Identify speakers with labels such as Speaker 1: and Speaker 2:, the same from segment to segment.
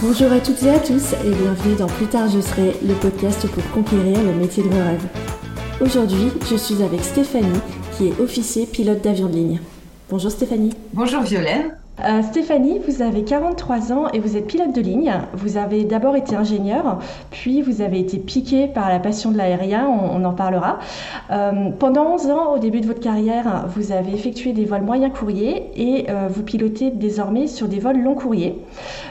Speaker 1: Bonjour à toutes et à tous et bienvenue dans Plus tard je serai, le podcast pour conquérir le métier de vos rêves. Aujourd'hui, je suis avec Stéphanie qui est officier pilote d'avion de ligne. Bonjour Stéphanie.
Speaker 2: Bonjour Violaine.
Speaker 1: Euh, Stéphanie, vous avez 43 ans et vous êtes pilote de ligne. Vous avez d'abord été ingénieur, puis vous avez été piqué par la passion de l'aérien, on, en parlera. Euh, pendant 11 ans, au début de votre carrière, vous avez effectué des vols moyens courriers et euh, vous pilotez désormais sur des vols long courriers.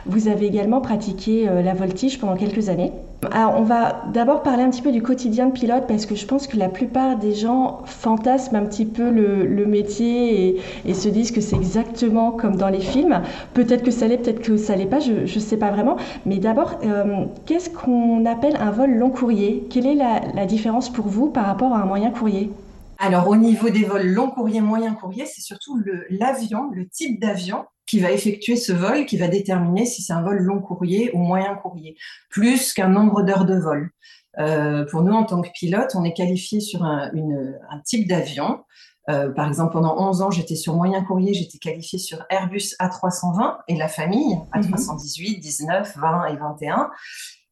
Speaker 1: Vous avez également pratiqué la voltige pendant quelques années. Alors, on va d'abord parler un petit peu du quotidien de pilote parce que je pense que la plupart des gens fantasment un petit peu le, métier et, se disent que c'est exactement comme dans les films. Peut-être que ça l'est, peut-être que ça l'est pas, je ne sais pas vraiment. Mais d'abord, euh, qu'est-ce qu'on appelle un vol long courrier? Quelle est la, différence pour vous par rapport à un moyen courrier?
Speaker 2: Alors, au niveau des vols long courrier, moyen courrier, c'est surtout l'avion, le type d'avion qui va effectuer ce vol qui va déterminer si c'est un vol long courrier ou moyen courrier, plus qu'un nombre d'heures de vol. Euh, pour nous, en tant que pilote, on est qualifié sur un, type d'avion. Euh, par exemple, pendant 11 ans, j'étais sur moyen courrier, j'étais qualifié sur Airbus A320 et la famille, A318, 19, 20 et 21.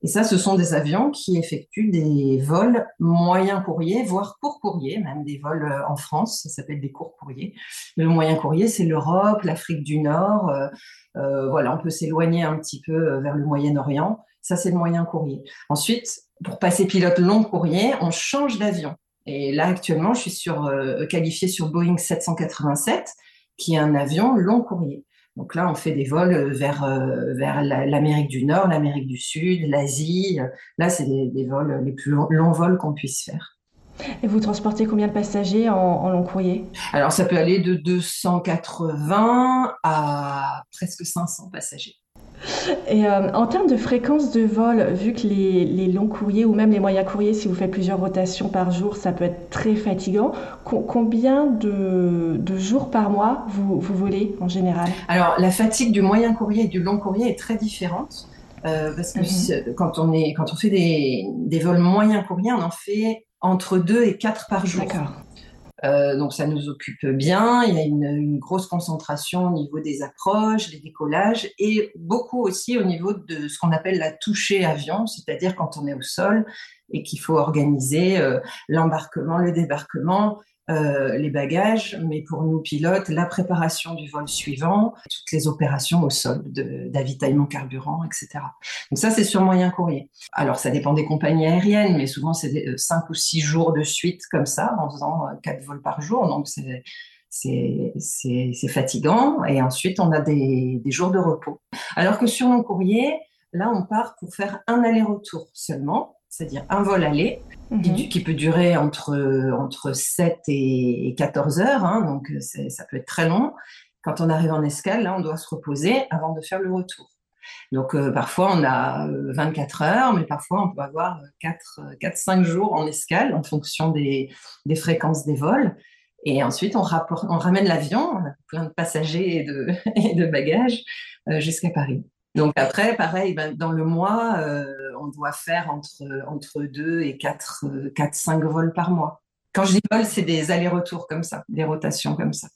Speaker 2: Et ça, ce sont des avions qui effectuent des vols moyen courrier, voire court courrier, même des vols euh, en France, ça s'appelle des courts courriers. Le moyen courrier, c'est l'Europe, l'Afrique du Nord. Euh, euh, voilà, on peut s'éloigner un petit peu vers le Moyen-Orient. Ça, c'est le moyen courrier. Ensuite, pour passer pilote long courrier, on change d'avion. Et là, actuellement, je suis sur, qualifiée sur Boeing 787, qui est un avion long courrier. Donc là, on fait des vols euh, vers, euh, vers l'Amérique du Nord, l'Amérique du Sud, l'Asie. Là, c'est des, vols, les plus longs, vols qu'on puisse faire.
Speaker 1: Et vous transportez combien de passagers en long courrier?
Speaker 2: Alors, ça peut aller de 280 à presque 500 passagers.
Speaker 1: Et euh, en termes de fréquence de vol, vu que les, longs courriers ou même les moyens courriers, si vous faites plusieurs rotations par jour, ça peut être très fatigant. combien de, jours par mois vous, volez en général?
Speaker 2: Alors, la fatigue du moyen courrier et du long courrier est très différente. Euh, parce que mhm. quand, on est, quand on fait des, des vols moyens courriers, on en fait entre 2 et 4 par jour.
Speaker 1: D'accord.
Speaker 2: Euh, donc ça nous occupe bien. Il y a une, grosse concentration au niveau des approches, des décollages et beaucoup aussi au niveau de ce qu'on appelle la touchée avion, c'est-à-dire quand on est au sol et qu'il faut organiser euh, l'embarquement, le débarquement euh, les bagages, mais pour nous pilotes, la préparation du vol suivant, toutes les opérations au sol d'avitaillement carburant, etc. Donc ça, c'est sur moyen courrier. Alors, ça dépend des compagnies aériennes, mais souvent, c'est euh, cinq ou six jours de suite comme ça, en faisant euh, quatre vols par jour. Donc, c'est c'est fatigant. Et ensuite, on a des, des, jours de repos. Alors que sur long courrier, là, on part pour faire un aller-retour seulement, c'est-à-dire un vol aller, Mhm. qui, peut durer entre, entre 7 et 14 heures, hein, donc ça peut être très long. Quand on arrive en escale, là, on doit se reposer avant de faire le retour. Donc euh, parfois on a 24 euh, heures, mais parfois on peut avoir 4-5 jours en escale en fonction des, des, fréquences des vols. Et ensuite on, rapporte, on ramène l'avion, plein de passagers et de, et de bagages, euh, jusqu'à Paris. Donc après, pareil, ben, dans le mois, euh, on doit faire entre, entre 2 et 4, 4, 5 vols par mois. Quand je dis vol, c'est des allers-retours comme ça, des rotations comme ça.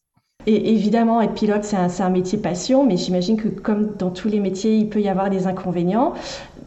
Speaker 1: Et évidemment, être pilote, c'est un, métier passion, mais j'imagine que comme dans tous les métiers, il peut y avoir des inconvénients.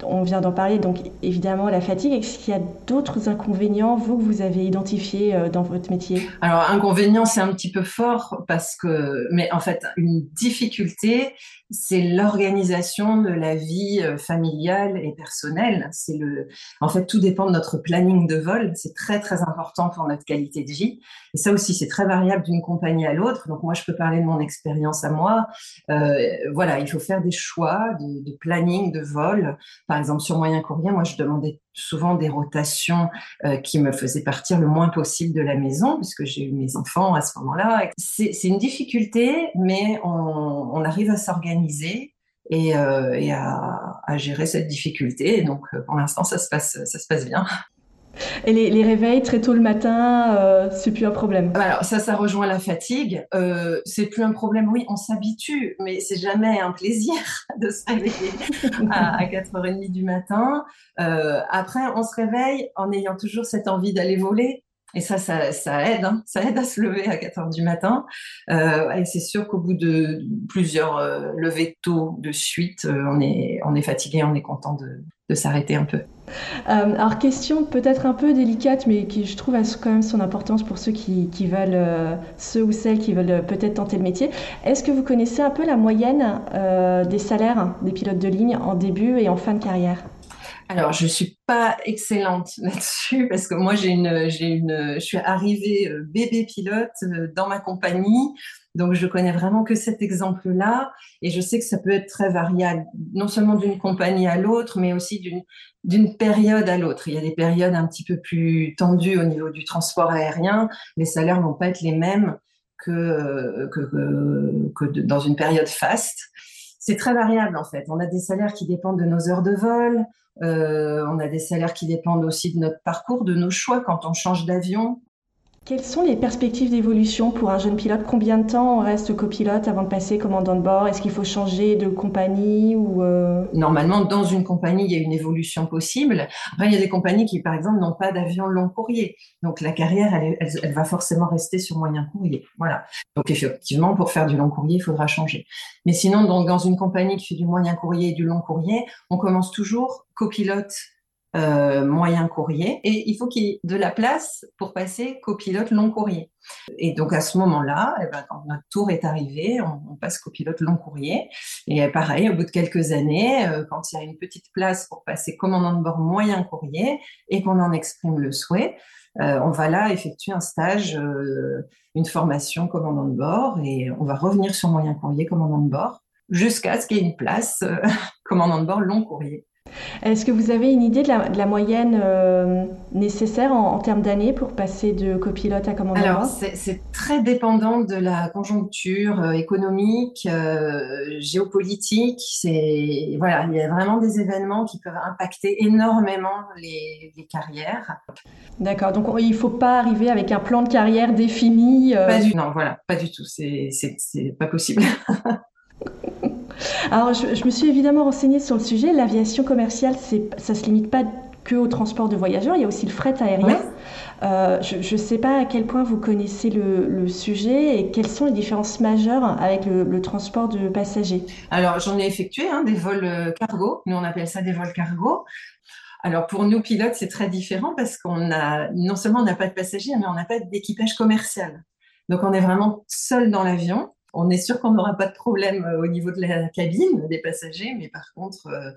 Speaker 1: On vient d'en parler, donc évidemment la fatigue. Est-ce qu'il y a d'autres inconvénients, vous, que vous avez identifiés euh, dans votre métier?
Speaker 2: Alors, inconvénient, c'est un petit peu fort, parce que, mais en fait, une difficulté, c'est l'organisation de la vie euh, familiale et personnelle. C'est le, en fait, tout dépend de notre planning de vol. C'est très, très important pour notre qualité de vie. Et ça aussi, c'est très variable d'une compagnie à l'autre. Moi, je peux parler de mon expérience à moi. Euh, voilà, il faut faire des choix de, planning de vol. Par exemple, sur moyen courrier, moi, je demandais souvent des rotations euh, qui me faisaient partir le moins possible de la maison, puisque j'ai eu mes enfants à ce moment-là. C'est une difficulté, mais on, arrive à s'organiser et, euh, à, gérer cette difficulté. donc, pour l'instant, ça se passe bien.
Speaker 1: Et les, réveils très tôt le matin, euh, c'est plus un problème.
Speaker 2: Alors ça, ça rejoint la fatigue. Euh, c'est plus un problème. Oui, on s'habitue, mais c'est jamais un plaisir de se réveiller à, 4h30 du matin. Euh, après, on se réveille en ayant toujours cette envie d'aller voler. Et ça, ça, aide, hein. ça aide à se lever à 4 heures du matin. Euh, et c'est sûr qu'au bout de plusieurs euh, levées tôt de suite, euh, on est fatigué, on est content de, de s'arrêter un peu.
Speaker 1: alors, question peut-être un peu délicate, mais qui je trouve a quand même son importance pour ceux qui, qui veulent, ceux ou celles qui veulent peut-être tenter le métier. Est-ce que vous connaissez un peu la moyenne des salaires des pilotes de ligne en début et en fin de carrière?
Speaker 2: Alors, je suis pas excellente là-dessus parce que moi, j'ai une, j'ai une, je suis arrivée euh, bébé pilote euh, dans ma compagnie, donc je connais vraiment que cet exemple-là, et je sais que ça peut être très variable, non seulement d'une compagnie à l'autre, mais aussi d'une période à l'autre. Il y a des périodes un petit peu plus tendues au niveau du transport aérien. Les salaires vont pas être les mêmes que dans une période faste. C'est très variable en fait. On a des salaires qui dépendent de nos heures de vol, euh, on a des salaires qui dépendent aussi de notre parcours, de nos choix quand on change d'avion.
Speaker 1: Quelles sont les perspectives d'évolution pour un jeune pilote? Combien de temps on reste copilote avant de passer commandant de bord? Est-ce qu'il faut changer de compagnie ou euh?
Speaker 2: Normalement, dans une compagnie, il y a une évolution possible. Après, il y a des compagnies qui, par exemple, n'ont pas d'avion long courrier. Donc, la carrière, elle, va forcément rester sur moyen courrier. Voilà. Donc, effectivement, pour faire du long courrier, il faudra changer. Mais sinon, dans une compagnie qui fait du moyen courrier et du long courrier, on commence toujours copilote euh, moyen courrier et il faut qu'il y ait de la place pour passer copilote long courrier. Et donc à ce moment-là, eh ben, quand notre tour est arrivé, on, passe copilote long courrier. Et pareil, au bout de quelques années, euh, quand il y a une petite place pour passer commandant de bord moyen courrier et qu'on en exprime le souhait, euh, on va là effectuer un stage, une formation commandant de bord et on va revenir sur moyen courrier commandant de bord jusqu'à ce qu'il y ait une place commandant de bord long courrier.
Speaker 1: Est-ce que vous avez une idée de la, moyenne euh, nécessaire en, termes d'années pour passer de copilote à commandant
Speaker 2: Alors, c'est très dépendant de la conjoncture euh, économique, euh, géopolitique. C'est voilà, il y a vraiment des événements qui peuvent impacter énormément les, carrières.
Speaker 1: D'accord. Donc, il ne faut pas arriver avec un plan de carrière défini.
Speaker 2: Pas du, non, voilà, pas du tout. C'est pas possible.
Speaker 1: Alors, je, me suis évidemment renseignée sur le sujet. L'aviation commerciale, ça ne se limite pas que au transport de voyageurs, il y a aussi le fret aérien. Euh, je ne sais pas à quel point vous connaissez le, sujet et quelles sont les différences majeures avec le, transport de passagers.
Speaker 2: Alors, j'en ai effectué hein, des vols euh, cargo. Nous, on appelle ça des vols cargo. Alors, pour nous pilotes, c'est très différent parce qu'on a, non seulement on n'a pas de passagers, mais on n'a pas d'équipage commercial. Donc, on est vraiment seul dans l'avion on est sûr qu'on n'aura pas de problème euh, au niveau de la cabine des passagers, mais par contre, euh,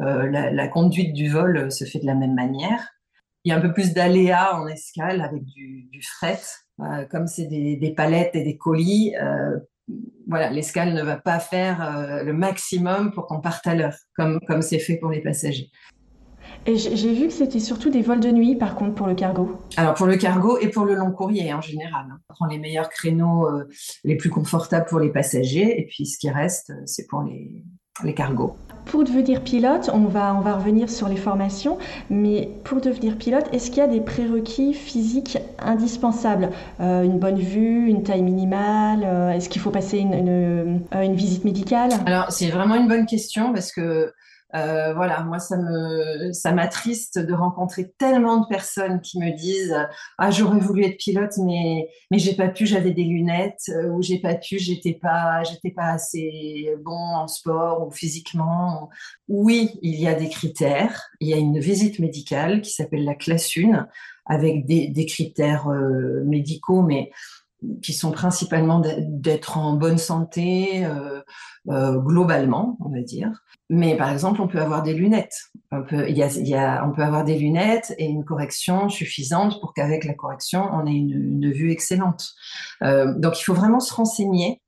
Speaker 2: euh, la, conduite du vol se fait de la même manière. Il y a un peu plus d'aléas en escale avec du, fret. comme c'est des, palettes et des colis, voilà, l'escale ne va pas faire le maximum pour qu'on parte à l'heure, comme c'est fait pour les passagers.
Speaker 1: Et j'ai vu que c'était surtout des vols de nuit, par contre, pour le cargo.
Speaker 2: Alors, pour le cargo et pour le long courrier en général. Hein. On prend les meilleurs créneaux euh, les plus confortables pour les passagers, et puis ce qui reste, euh, c'est pour les, les cargos.
Speaker 1: Pour devenir pilote, on va, on va revenir sur les formations, mais pour devenir pilote, est-ce qu'il y a des prérequis physiques indispensables? Euh, Une bonne vue, une taille minimale Est-ce qu'il faut passer une, une, une visite médicale?
Speaker 2: Alors, c'est vraiment une bonne question parce que euh, voilà, moi ça me ça m'attriste de rencontrer tellement de personnes qui me disent ah j'aurais voulu être pilote mais mais j'ai pas pu j'avais des lunettes euh, ou j'ai pas pu j'étais pas j'étais pas assez bon en sport ou physiquement. Oui, il y a des critères. Il y a une visite médicale qui s'appelle la classe 1 avec des, critères euh, médicaux mais qui sont principalement d'être en bonne santé euh, globalement, on va dire. Mais par exemple, on peut avoir des lunettes. On peut, y a, on peut avoir des lunettes et une correction suffisante pour qu'avec la correction, on ait une, vue excellente. Euh, donc, il faut vraiment se renseigner.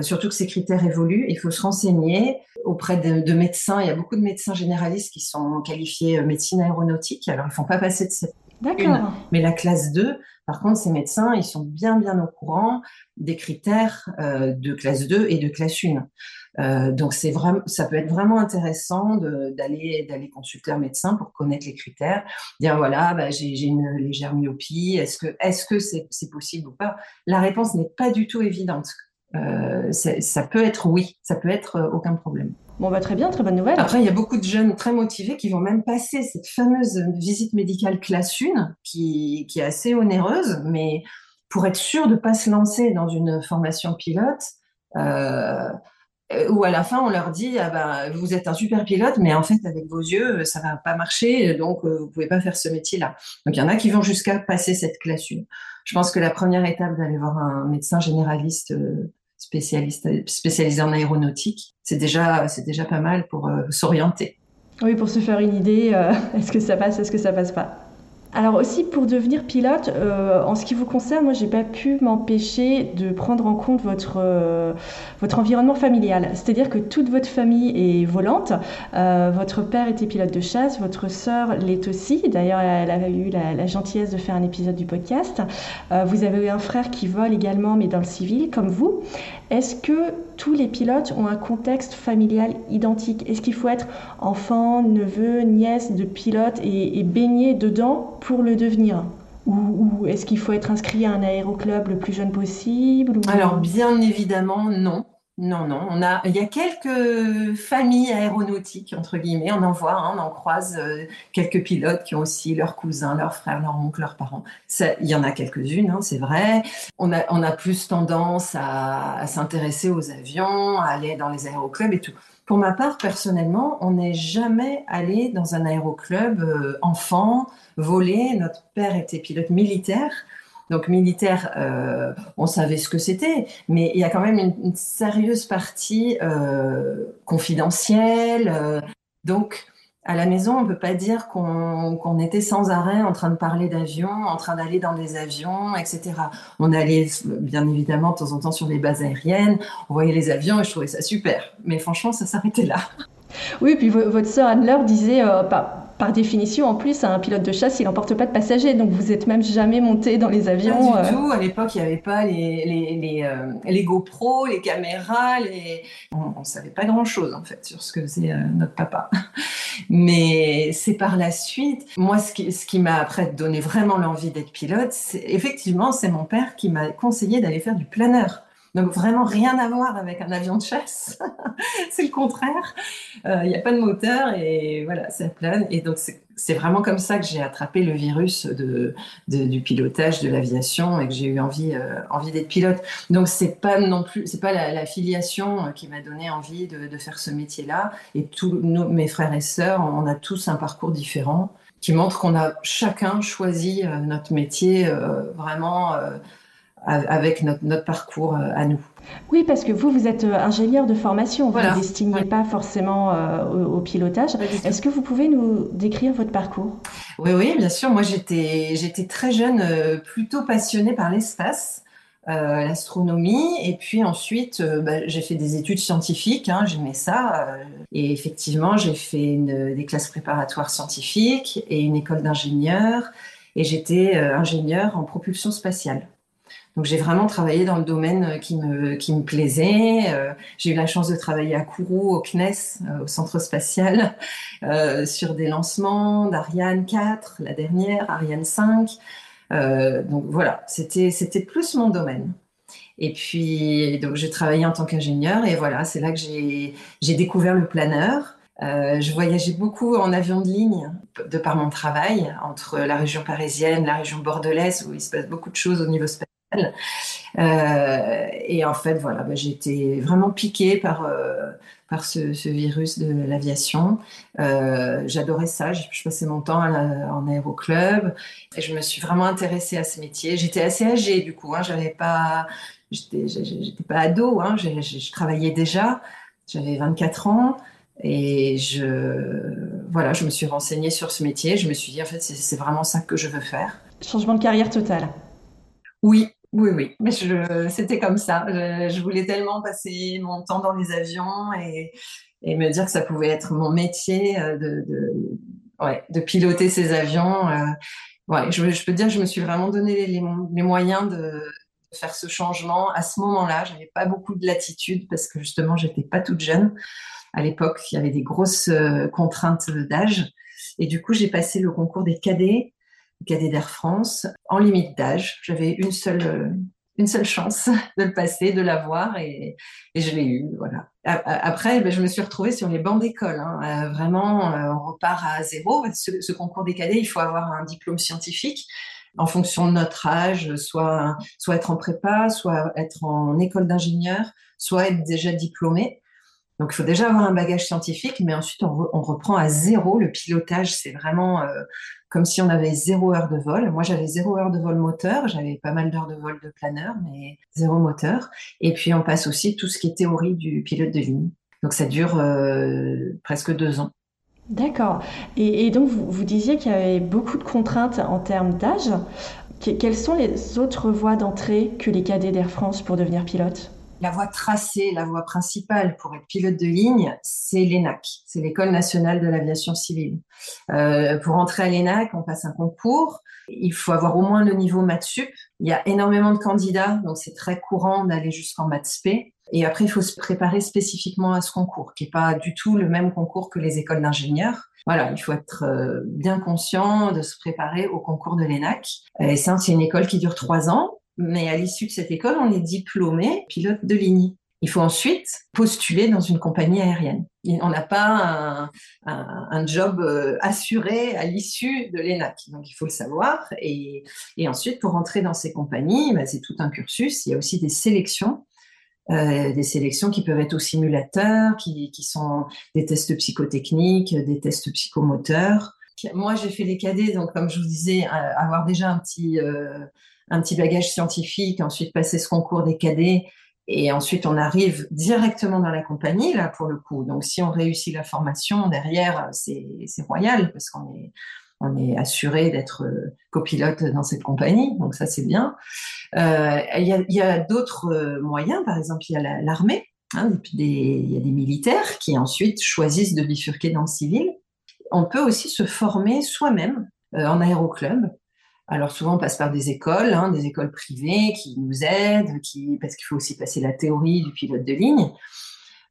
Speaker 2: surtout que ces critères évoluent, il faut se renseigner auprès de, de, médecins. Il y a beaucoup de médecins généralistes qui sont qualifiés médecine aéronautique. Alors, ils ne font pas passer de cette D'accord. Mais la classe 2, par contre, ces médecins, ils sont bien, bien au courant des critères euh, de classe 2 et de classe 1. Euh, donc, ça peut être vraiment intéressant d'aller consulter un médecin pour connaître les critères, dire voilà, bah, j'ai une légère myopie, est-ce que est-ce c'est possible ou pas? La réponse n'est pas du tout évidente. Euh, ça peut être oui, ça peut être aucun problème.
Speaker 1: Bon, bah, très bien, très bonne nouvelle.
Speaker 2: Après, il y a beaucoup de jeunes très motivés qui vont même passer cette fameuse visite médicale classe 1, qui, est assez onéreuse, mais pour être sûr de ne pas se lancer dans une formation pilote, euh, où à la fin on leur dit ah ben, vous êtes un super pilote, mais en fait avec vos yeux ça va pas marcher, donc euh, vous pouvez pas faire ce métier-là. Donc il y en a qui vont jusqu'à passer cette classe 1. Je pense que la première étape d'aller voir un médecin généraliste euh, spécialiste spécialisé en aéronautique, c'est déjà c'est déjà pas mal pour euh, s'orienter.
Speaker 1: Oui, pour se faire une idée, est-ce que ça passe, est-ce que ça passe pas? Alors aussi pour devenir pilote, euh, en ce qui vous concerne, moi j'ai pas pu m'empêcher de prendre en compte votre, euh, votre environnement familial. C'est-à-dire que toute votre famille est volante. Euh, votre père était pilote de chasse, votre sœur l'est aussi. D'ailleurs, elle a eu la, la, gentillesse de faire un épisode du podcast. vous avez eu un frère qui vole également, mais dans le civil, comme vous. Est-ce que tous les pilotes ont un contexte familial identique Est-ce qu'il faut être enfant, neveu, nièce de pilote et, baigner dedans pour le devenir? Ou, est-ce qu'il faut être inscrit à un aéroclub le plus jeune possible
Speaker 2: Alors bien évidemment non. Non, non, on a, il y a quelques familles aéronautiques, entre guillemets, on en voit, hein, on en croise euh, quelques pilotes qui ont aussi leurs cousins, leurs frères, leurs oncles, leurs parents. Ça, il y en a quelques-unes, hein, c'est vrai. On a, plus tendance à, à s'intéresser aux avions, à aller dans les aéroclubs et tout. Pour ma part, personnellement, on n'est jamais allé dans un aéroclub euh, enfant, volé. Notre père était pilote militaire. Donc militaire, euh, on savait ce que c'était, mais il y a quand même une, sérieuse partie euh, confidentielle. Euh, donc à la maison, on peut pas dire qu'on qu était sans arrêt en train de parler d'avions, en train d'aller dans des avions, etc. On allait bien évidemment de temps en temps sur les bases aériennes, on voyait les avions et je trouvais ça super. Mais franchement, ça s'arrêtait là.
Speaker 1: Oui, puis votre sœur Anne-Laure disait, pas, par définition, en plus, un pilote de chasse, il n'emporte pas de passagers. Donc, vous êtes même jamais monté dans les avions.
Speaker 2: Pas du euh. tout. À l'époque, il n'y avait pas les, les, les, euh, les, GoPro, les caméras. Les... On ne savait pas grand-chose, en fait, sur ce que faisait euh, notre papa. Mais c'est par la suite. Moi, ce qui, ce qui m'a après donné vraiment l'envie d'être pilote, effectivement, c'est mon père qui m'a conseillé d'aller faire du planeur. Donc vraiment rien à voir avec un avion de chasse. c'est le contraire. Euh, il n'y a pas de moteur et voilà, ça plane. Et donc c'est vraiment comme ça que j'ai attrapé le virus de, du pilotage, de l'aviation et que j'ai eu envie, euh, envie d'être pilote. Donc c'est pas non plus, c'est pas la, filiation qui m'a donné envie de, faire ce métier-là. Et tous mes frères et sœurs, on a tous un parcours différent qui montre qu'on a chacun choisi euh, notre métier euh, vraiment euh, avec notre, notre parcours euh, à nous.
Speaker 1: Oui, parce que vous, vous êtes euh, ingénieur de formation, vous voilà. ne destiniez ouais. pas forcément euh, au, au, pilotage. Est-ce que vous pouvez nous décrire votre parcours?
Speaker 2: Oui, oui, bien sûr. Moi, j'étais, j'étais très jeune, euh, plutôt passionnée par l'espace. Euh, l'astronomie et puis ensuite bah, j'ai fait des études scientifiques hein, j'aimais ça et effectivement j'ai fait une, des classes préparatoires scientifiques et une école d'ingénieur et j'étais ingénieur en propulsion spatiale donc j'ai vraiment travaillé dans le domaine euh, qui me, qui me plaisait. Euh, j'ai eu la chance de travailler à Kourou, au CNES, euh, au centre spatial, sur des lancements d'Ariane 4, la dernière, Ariane 5. Euh, donc voilà, c'était plus mon domaine. Et puis donc j'ai travaillé en tant qu'ingénieur et voilà, c'est là que j'ai j'ai découvert le planeur. Je voyageais beaucoup en avion de ligne de par mon travail entre la région parisienne, la région bordelaise où il se passe beaucoup de choses au niveau spatial euh, et en fait, voilà, bah, été vraiment piquée par, euh, par ce, ce, virus de l'aviation. Euh, J'adorais ça. Je, je, passais mon temps la, en aéroclub et je me suis vraiment intéressée à ce métier. J'étais assez âgée du coup. Hein, J'avais pas, j'étais pas ado. Hein, je, je travaillais déjà. J'avais 24 ans. Et je, voilà, je me suis renseignée sur ce métier. Je me suis dit, en fait, c'est vraiment ça que je veux faire.
Speaker 1: Changement de carrière total.
Speaker 2: Oui, oui, oui, mais c'était comme ça. Je, je, voulais tellement passer mon temps dans les avions et, me dire que ça pouvait être mon métier euh, de, piloter ces avions. Euh, je, je, peux dire que je me suis vraiment donné les, moyens de, faire ce changement à ce moment-là. J'avais pas beaucoup de latitude parce que justement, j'étais pas toute jeune. À l'époque, il y avait des grosses euh, contraintes d'âge. Et du coup, j'ai passé le concours des cadets cadet d'Air France, en limite d'âge. J'avais une seule, une seule chance de le passer, de l'avoir, et, et je l'ai eu. Voilà. Après, ben, je me suis retrouvée sur les bancs d'école. Hein. vraiment, on repart à zéro. Ce, concours des cadets, il faut avoir un diplôme scientifique en fonction de notre âge, soit, soit être en prépa, soit être en école d'ingénieur, soit être déjà diplômé. Donc, il faut déjà avoir un bagage scientifique, mais ensuite, on, reprend à zéro. Le pilotage, c'est vraiment euh, comme si on avait zéro heure de vol. Moi, j'avais zéro heure de vol moteur. J'avais pas mal d'heures de vol de planeur, mais zéro moteur. Et puis, on passe aussi tout ce qui est théorie du pilote de ligne. Donc, ça dure euh, presque deux ans.
Speaker 1: D'accord. Et, donc, vous, vous disiez qu'il y avait beaucoup de contraintes en termes d'âge. Quelles sont les autres voies d'entrée que les cadets d'Air France pour devenir pilote?
Speaker 2: La voie tracée, la voie principale pour être pilote de ligne, c'est l'ENAC, c'est l'École nationale de l'aviation civile. Euh, pour entrer à l'ENAC, on passe un concours. Il faut avoir au moins le niveau maths sup. Il y a énormément de candidats, donc c'est très courant d'aller jusqu'en maths spé. Et après, il faut se préparer spécifiquement à ce concours, qui n'est pas du tout le même concours que les écoles d'ingénieurs. Voilà, il faut être euh, bien conscient de se préparer au concours de l'ENAC. Et ça, c'est une école qui dure trois ans. Mais à l'issue de cette école, on est diplômé pilote de ligne. Il faut ensuite postuler dans une compagnie aérienne. On n'a pas un, job euh, assuré à l'issue de l'ENAC, donc il faut le savoir. Et, ensuite, pour entrer dans ces compagnies, bah, c'est tout un cursus. Il y a aussi des sélections, euh, des sélections qui peuvent être au simulateur, qui, sont des tests psychotechniques, des tests psychomoteurs. Moi, j'ai fait les cadets, donc comme je vous disais, avoir déjà un petit un petit bagage scientifique, ensuite passer ce concours des cadets, et ensuite on arrive directement dans la compagnie, là, pour le coup. Donc, si on réussit la formation, derrière, c'est royal, parce qu'on est, on est assuré d'être euh, copilote dans cette compagnie, donc ça, c'est bien. Euh, il y a, d'autres euh, moyens, par exemple, il y a l'armée, hein, il y a des militaires qui ensuite choisissent de bifurquer dans le civil. On peut aussi se former soi-même en aéroclub. Alors souvent on passe par des écoles, hein, des écoles privées qui nous aident, qui, parce qu'il faut aussi passer la théorie du pilote de ligne.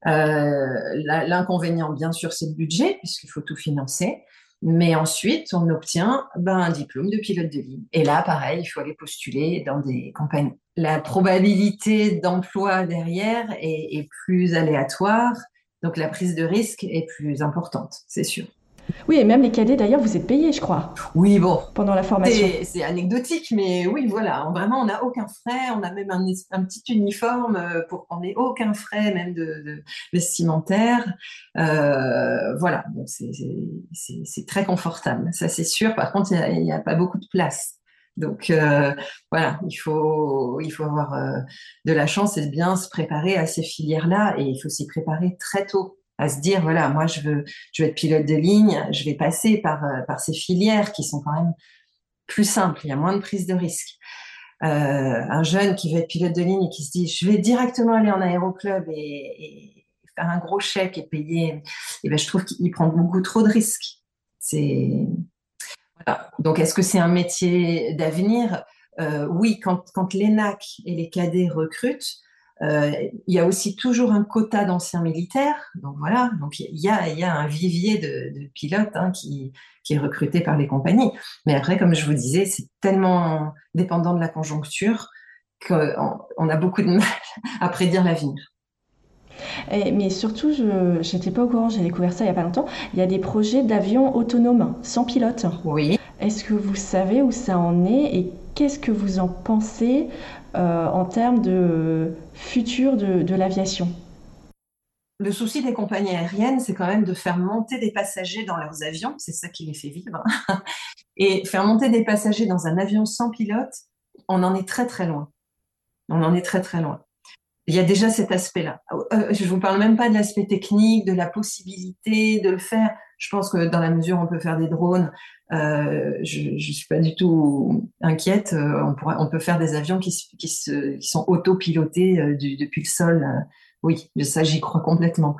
Speaker 2: Euh, l'inconvénient, bien sûr, c'est le budget, puisqu'il faut tout financer. Mais ensuite, on obtient ben, un diplôme de pilote de ligne. Et là, pareil, il faut aller postuler dans des compagnies. La probabilité d'emploi derrière est, est plus aléatoire, donc la prise de risque est plus importante, c'est sûr.
Speaker 1: Oui, et même les cadets, d'ailleurs, vous êtes payés, je crois.
Speaker 2: Oui, bon.
Speaker 1: Pendant la formation.
Speaker 2: C'est anecdotique, mais oui, voilà. Vraiment, on n'a aucun frais. On a même un, petit uniforme euh, pour qu'on n'ait aucun frais, même de, vestimentaire. Euh, voilà, c'est très confortable, ça c'est sûr. Par contre, il n'y a, pas beaucoup de place. Donc euh, voilà, il faut, il faut avoir de la chance et bien se préparer à ces filières-là et il faut s'y préparer très tôt à se dire voilà moi je veux je être pilote de ligne je vais passer par euh, par ces filières qui sont quand même plus simples. Il y a moins de prise de risque. Euh, un jeune qui veut être pilote de ligne et qui se dit je vais directement aller en aéroclub et, faire un gros chèque et payer et eh ben je trouve qu'il prend beaucoup trop de risques. C'est donc est-ce que c'est un métier d'avenir? Euh, oui quand quand l'ENAC et les cadets recrutent euh, il y a aussi toujours un quota d'anciens militaires. Donc voilà, donc il y a, y a un vivier de, pilotes hein, qui, qui, est recruté par les compagnies. Mais après, comme je vous disais, c'est tellement dépendant de la conjoncture qu'on on a beaucoup de mal à prédire l'avenir.
Speaker 1: mais surtout, je n'étais pas au courant, j'ai découvert ça il n'y a pas longtemps. Il y a des projets d'avions autonomes, sans pilote.
Speaker 2: Oui.
Speaker 1: Est-ce que vous savez où ça en est et qu'est-ce que vous en pensez en termes de futur de, l'aviation
Speaker 2: le souci des compagnies aériennes, c'est quand même de faire monter des passagers dans leurs avions, c'est ça qui les fait vivre. Et faire monter des passagers dans un avion sans pilote, on en est très très loin. On en est très très loin. Il y a déjà cet aspect-là. Euh, je ne vous parle même pas de l'aspect technique, de la possibilité de le faire. Je pense que dans la mesure où on peut faire des drones, euh, je ne suis pas du tout inquiète. Euh, on, pourrait, on peut faire des avions qui, qui, se, qui sont autopilotés euh, depuis le sol. oui, ça, j'y crois complètement.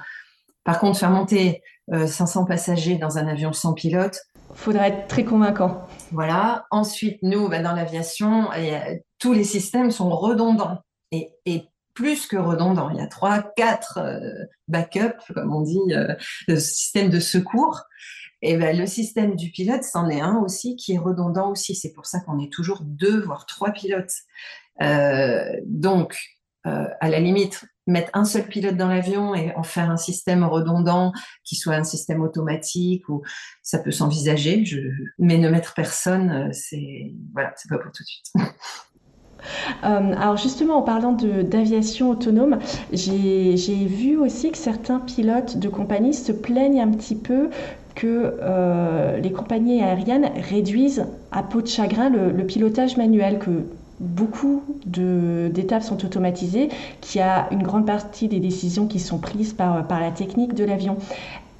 Speaker 2: Par contre, faire monter 500 passagers dans un avion sans pilote.
Speaker 1: Faudrait être très convaincant.
Speaker 2: Voilà. Ensuite, nous, bah, dans l'aviation, tous les systèmes sont redondants. Et, et plus que redondants. Il y a trois, quatre backups, comme on dit, systèmes de secours. Et ben, le système du pilote, c'en est un aussi qui est redondant aussi. C'est pour ça qu'on est toujours deux, voire trois pilotes. donc, à la limite, mettre un seul pilote dans l'avion et en faire un système redondant qui soit un système automatique ou ça peut s'envisager mais ne mettre personne c'est voilà c'est pas pour tout de suite
Speaker 1: Euh, alors justement, en parlant d'aviation autonome, j'ai vu aussi que certains pilotes de compagnie se plaignent un petit peu que euh, les compagnies aériennes réduisent à peau de chagrin le, pilotage manuel, que beaucoup d'étapes sont automatisées, qu'il y a une grande partie des décisions qui sont prises par la technique de l'avion.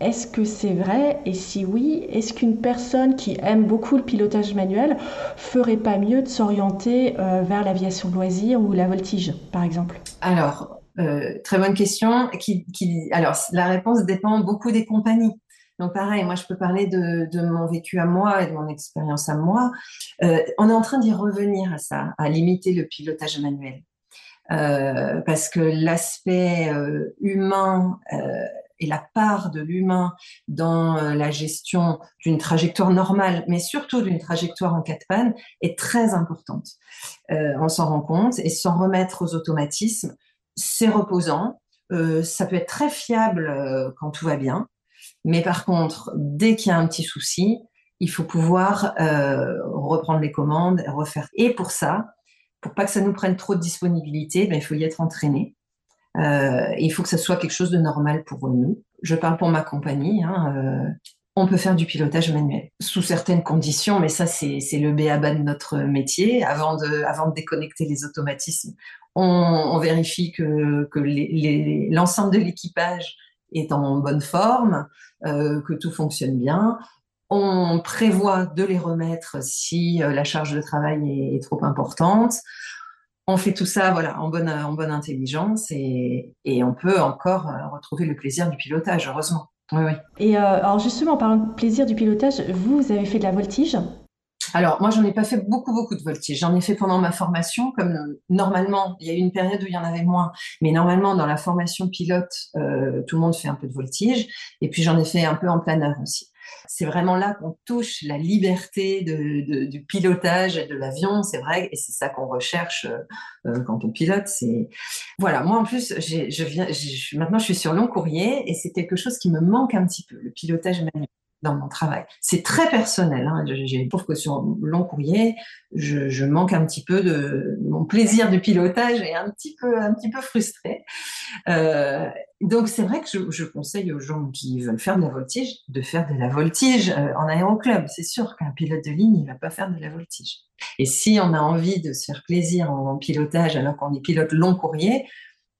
Speaker 1: Est-ce que c'est vrai Et si oui, est-ce qu'une personne qui aime beaucoup le pilotage manuel ferait pas mieux de s'orienter euh, vers l'aviation loisir ou la voltige, par exemple?
Speaker 2: Alors, euh, très bonne question. Alors, la réponse dépend beaucoup des compagnies. Donc pareil, moi je peux parler de, mon vécu à moi et de mon expérience à moi. Euh, on est en train d'y revenir à ça, à limiter le pilotage manuel. parce que l'aspect humain et la part de l'humain dans euh, la gestion d'une trajectoire normale, mais surtout d'une trajectoire en quatre pannes, est très importante. Euh, on s'en rend compte et s'en remettre aux automatismes, c'est reposant. Euh, ça peut être très fiable quand tout va bien, mais par contre, dès qu'il y a un petit souci, il faut pouvoir reprendre les commandes, refaire. Et pour ça, pour pas que ça nous prenne trop de disponibilité, ben, il faut y être entraîné. Euh, il faut que ça soit quelque chose de normal pour nous. Je parle pour ma compagnie. Hein, euh, on peut faire du pilotage manuel sous certaines conditions, mais ça c'est le béaba de notre métier. Avant de, déconnecter les automatismes, on, vérifie que, l'ensemble de l'équipage est en bonne forme, euh, que tout fonctionne bien. On prévoit de les remettre si la charge de travail est trop importante on fait tout ça voilà, en, bonne, en bonne intelligence et, on peut encore euh, retrouver le plaisir du pilotage, heureusement. Oui, oui.
Speaker 1: Et euh, alors justement, en parlant de plaisir du pilotage, vous, vous avez fait de la voltige?
Speaker 2: Alors, moi, j'en ai pas fait beaucoup, beaucoup de voltige. J'en ai fait pendant ma formation, comme euh, normalement, il y a eu une période où il y en avait moins, mais normalement, dans la formation pilote, tout le monde fait un peu de voltige. Et puis, j'en ai fait un peu en planeur aussi. C'est vraiment là qu'on touche la liberté du pilotage de l'avion, c'est vrai, et c'est ça qu'on recherche euh, euh, quand on pilote. C'est voilà. Moi, en plus, je viens, maintenant, je suis sur long courrier, et c'est quelque chose qui me manque un petit peu, le pilotage manuel dans mon travail. C'est très personnel. Hein. Je, trouve que sur long courrier, je, manque un petit peu de mon plaisir du pilotage est un petit peu, un frustré. Euh, donc c'est vrai que je, conseille aux gens qui veulent faire de la voltige de faire de la voltige euh, en aéroclub. C'est sûr qu'un pilote de ligne, il va pas faire de la voltige. Et si on a envie de se faire plaisir en pilotage alors qu'on est pilote long courrier,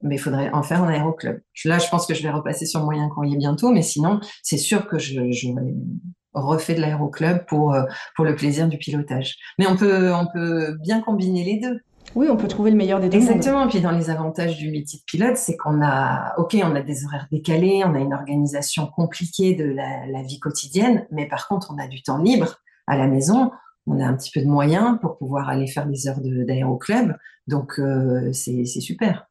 Speaker 2: mais il faudrait en faire en aéroclub. Là, je pense que je vais repasser sur moyen courrier bientôt, mais sinon, c'est sûr que je, je refais de l'aéroclub pour, euh, pour le plaisir du pilotage. Mais on peut, on peut bien combiner les deux.
Speaker 1: Oui, on peut trouver le meilleur des deux.
Speaker 2: Exactement. Et puis dans les avantages du métier de pilote, c'est qu'on a, ok, on a des horaires décalés, on a une organisation compliquée de la, vie quotidienne, mais par contre, on a du temps libre à la maison. On a un petit peu de moyens pour pouvoir aller faire des heures d'aéroclub. Donc, euh, c'est super.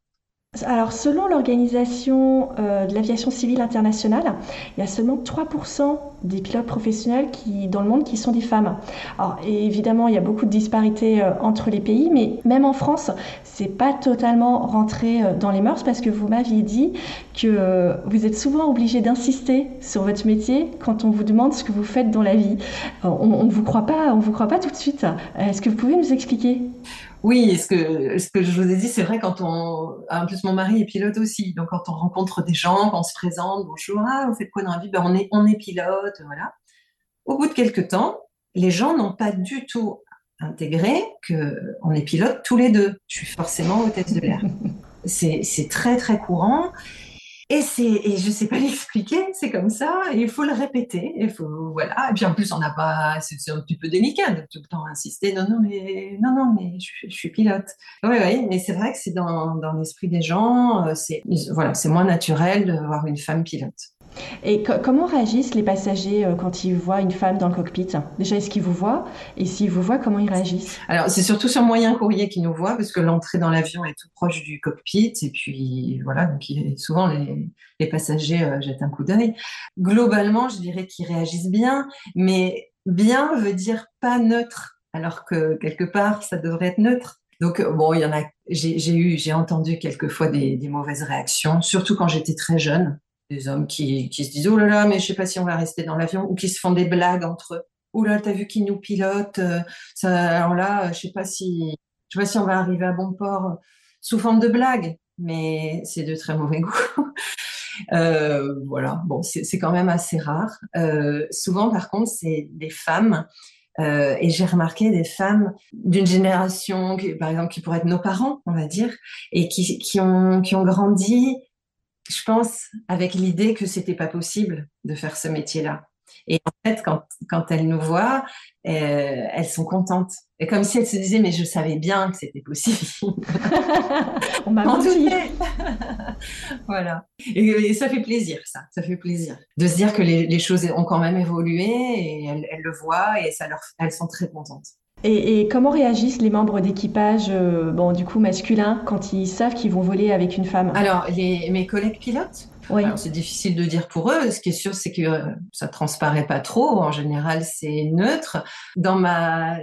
Speaker 1: Alors, selon l'Organisation euh, de l'aviation civile internationale, il y a seulement 3% des pilotes professionnels qui, dans le monde qui sont des femmes. Alors, évidemment, il y a beaucoup de disparités euh, entre les pays, mais même en France, c'est pas totalement rentré euh, dans les mœurs parce que vous m'aviez dit que vous êtes souvent obligé d'insister sur votre métier quand on vous demande ce que vous faites dans la vie. on ne vous croit pas, on vous croit pas tout de suite. Est-ce que vous pouvez nous expliquer?
Speaker 2: Oui, ce que, je vous ai dit, c'est vrai quand on. En plus, mon mari est pilote aussi. Donc, quand on rencontre des gens, quand on se présente, bonjour, ah, vous faites quoi dans la vie? Ben, on, est, on est pilote, voilà. Au bout de quelques temps, les gens n'ont pas du tout intégré qu'on est pilote tous les deux. Je suis forcément hôtesse de l'air. C'est très, très courant. Et c'est, et je sais pas l'expliquer, c'est comme ça, et il faut le répéter, il faut, voilà. Et puis en plus, on n'a pas, c'est, un petit peu délicat de tout le temps insister, non, non, mais, non, non, mais je, suis pilote. Oui, oui, mais c'est vrai que c'est dans, dans l'esprit des gens, euh, c'est, voilà, c'est moins naturel de voir une femme pilote.
Speaker 1: Et comment réagissent les passagers euh, quand ils voient une femme dans le cockpit? Déjà, est-ce qu'ils vous voient? Et s'ils vous voient, comment ils réagissent?
Speaker 2: Alors, c'est surtout sur moyen courrier qu'ils nous voient, parce que l'entrée dans l'avion est tout proche du cockpit. Et puis, voilà, donc souvent, les, passagers euh, jettent un coup d'œil. Globalement, je dirais qu'ils réagissent bien, mais bien veut dire pas neutre, alors que quelque part, ça devrait être neutre. Donc bon, il y en a. J'ai entendu quelquefois des mauvaises réactions, surtout quand j'étais très jeune, des hommes qui, qui se disent oh là là, mais je sais pas si on va rester dans l'avion, ou qui se font des blagues entre. Oh là, t'as vu qui nous pilote ça, Alors là, je sais pas si, je sais pas si on va arriver à bon port sous forme de blague, mais c'est de très mauvais goût. Euh, voilà, bon, c'est quand même assez rare. Euh, souvent, par contre, c'est des femmes, euh, et j'ai remarqué des femmes d'une génération, qui, par exemple, qui pourraient être nos parents, on va dire, et qui, qui, ont, qui ont grandi, je pense, avec l'idée que c'était pas possible de faire ce métier-là. Et en fait, quand, quand elles nous voient, euh, elles sont contentes. Et comme si elles se disaient, mais je savais bien que c'était possible.
Speaker 1: On m'a menti.
Speaker 2: voilà. Et, ça fait plaisir, ça. Ça fait plaisir. De se dire que les, les choses ont quand même évolué et elles, elles, le voient et ça leur, elles sont très contentes.
Speaker 1: Et, et comment réagissent les membres d'équipage, euh, bon, du coup masculins, quand ils savent qu'ils vont voler avec une femme?
Speaker 2: Alors, les, mes collègues pilotes
Speaker 1: oui.
Speaker 2: C'est difficile de dire pour eux. Ce qui est sûr, c'est que euh, ça transparaît pas trop. En général, c'est neutre. Dans ma,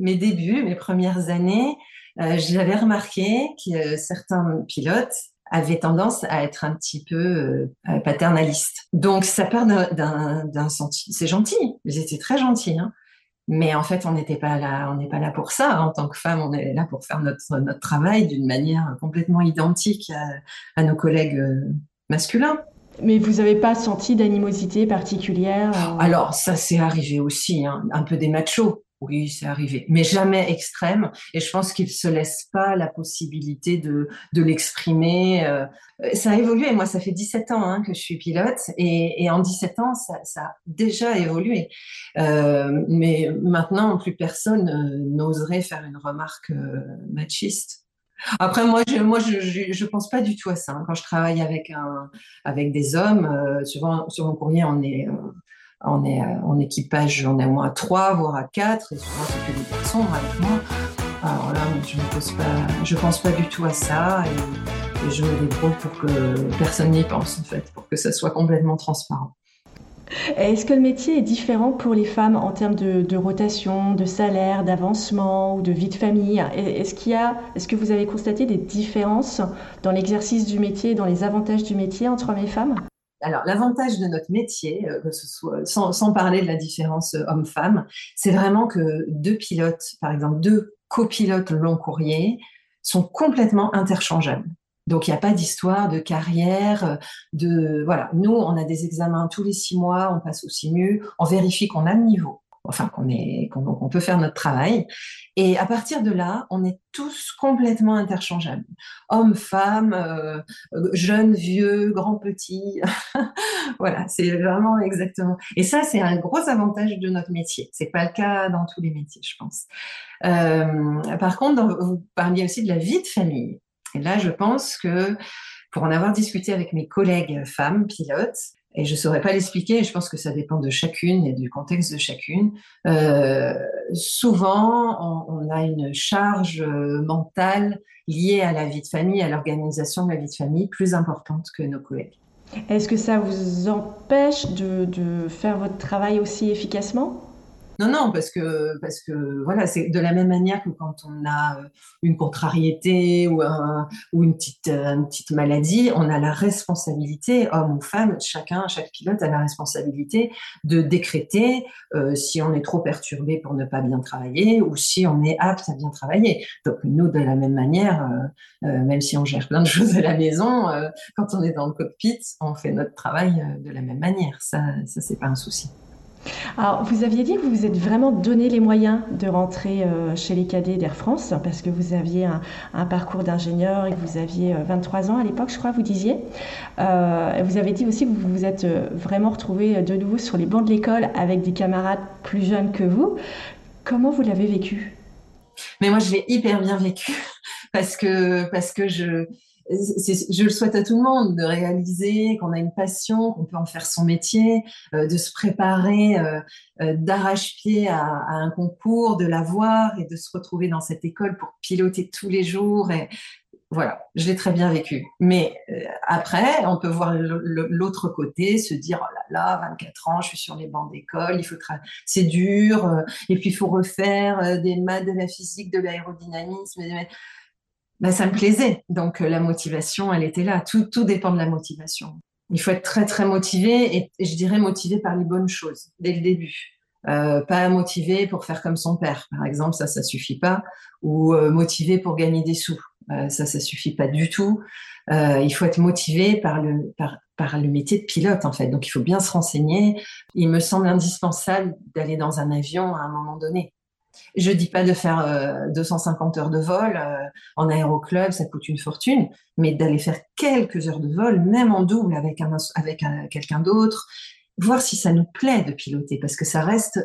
Speaker 2: mes débuts, mes premières années, euh, j'avais remarqué que certains pilotes avaient tendance à être un petit peu euh, paternalistes. Donc, ça part d'un sentiment. C'est gentil. Ils étaient très gentils. Hein. Mais en fait, on n'était pas là, on n'est pas là pour ça. En tant que femme, on est là pour faire notre, notre travail d'une manière complètement identique à, à nos collègues euh, masculin.
Speaker 1: Mais vous n'avez pas senti d'animosité particulière
Speaker 2: euh... Alors, ça s'est arrivé aussi, hein. un peu des machos. Oui, c'est arrivé, mais jamais extrême. Et je pense qu'ils se laissent pas la possibilité de, de l'exprimer. Euh, ça a évolué. Moi, ça fait 17 ans hein, que je suis pilote. Et, et en 17 ans, ça, a déjà évolué. Euh, mais maintenant, plus personne euh, n'oserait faire une remarque machiste. Après, moi, je, moi, je, pense pas du tout à ça. Hein. Quand je travaille avec un, avec des hommes, euh, souvent sur mon courrier, on est, on est euh, en équipage, on est au moins à trois, voire à quatre, et souvent c'est que des garçons avec moi. Alors là, je ne pas, je pense pas du tout à ça, et, et je me débrouille pour que personne n'y pense en fait, pour que ça soit complètement transparent.
Speaker 1: Est-ce que le métier est différent pour les femmes en termes de, rotation, de salaire, d'avancement ou de vie de famille? Est-ce est-ce que vous avez constaté des différences dans l'exercice du métier, dans les avantages du métier entre hommes et femmes?
Speaker 2: Alors, l'avantage de notre métier, euh, sans, parler de la différence homme-femme, c'est vraiment que deux pilotes, par exemple deux copilotes long courrier, sont complètement interchangeables. Donc, il n'y a pas d'histoire de carrière, de voilà. Nous, on a des examens tous les six mois, on passe au SIMU, on vérifie qu'on a le niveau, enfin qu'on peut faire notre travail. Et à partir de là, on est tous complètement interchangeables. Hommes, femmes, euh, jeunes, vieux, grands, petits. voilà, c'est vraiment exactement. Et ça, c'est un gros avantage de notre métier. C'est pas le cas dans tous les métiers, je pense. Euh, par contre, vous parliez aussi de la vie de famille. Et là, je pense que pour en avoir discuté avec mes collègues femmes pilotes, et je ne saurais pas l'expliquer, je pense que ça dépend de chacune et du contexte de chacune, euh, souvent on, a une charge mentale liée à la vie de famille, à l'organisation de la vie de famille plus importante que nos collègues.
Speaker 1: Est-ce que ça vous empêche de faire votre travail aussi efficacement?
Speaker 2: Non, non, parce que, parce que voilà, c'est de la même manière que quand on a euh, une contrariété ou, euh, une petite maladie, on a la responsabilité, homme ou femme, chacun, chaque pilote a la responsabilité de décréter euh, si on est trop perturbé pour ne pas bien travailler ou si on est apte à bien travailler. Donc nous, de la même manière, même si on gère plein de choses à la maison, quand on est dans le cockpit, on fait notre travail de la même manière. Ça, ça c'est pas un souci.
Speaker 1: Alors, vous aviez dit que vous vous êtes vraiment donné les moyens de rentrer euh, chez les cadets d'Air France parce que vous aviez un, parcours d'ingénieur et que vous aviez 23 ans à l'époque, je crois, vous disiez. Euh, vous avez dit aussi que vous vous êtes vraiment retrouvé de nouveau sur les bancs de l'école avec des camarades plus jeunes que vous. Comment vous l'avez vécu?
Speaker 2: Mais moi, je l'ai hyper bien vécu parce que, parce que je je le souhaite à tout le monde de réaliser qu'on a une passion, qu'on peut en faire son métier, euh, de se préparer euh, euh, d'arrache-pied à, un concours, de l'avoir et de se retrouver dans cette école pour piloter tous les jours. Voilà, je l'ai très bien vécu. Mais euh, après, on peut voir l'autre côté, se dire oh là là, 24 ans, je suis sur les bancs d'école, il faut c'est dur, et puis il faut refaire des maths, de la physique, de l'aérodynamisme. Ben, ça me plaisait. Donc la motivation, elle était là. Tout, tout dépend de la motivation. Il faut être très très motivé et, je dirais motivé par les bonnes choses dès le début. pas motivé pour faire comme son père, par exemple, ça, ça suffit pas, ou motivé pour gagner des sous. Euh, ça, ça suffit pas du tout. Euh, il faut être motivé par le, par le métier de pilote, en fait. Donc, il faut bien se renseigner. Il me semble indispensable d'aller dans un avion à un moment donné. Je dis pas de faire 250 euh, heures de vol en aéroclub, ça coûte une fortune, mais d'aller faire quelques heures de vol, même en double avec avec quelqu'un d'autre, voir si ça nous plaît de piloter, parce que ça reste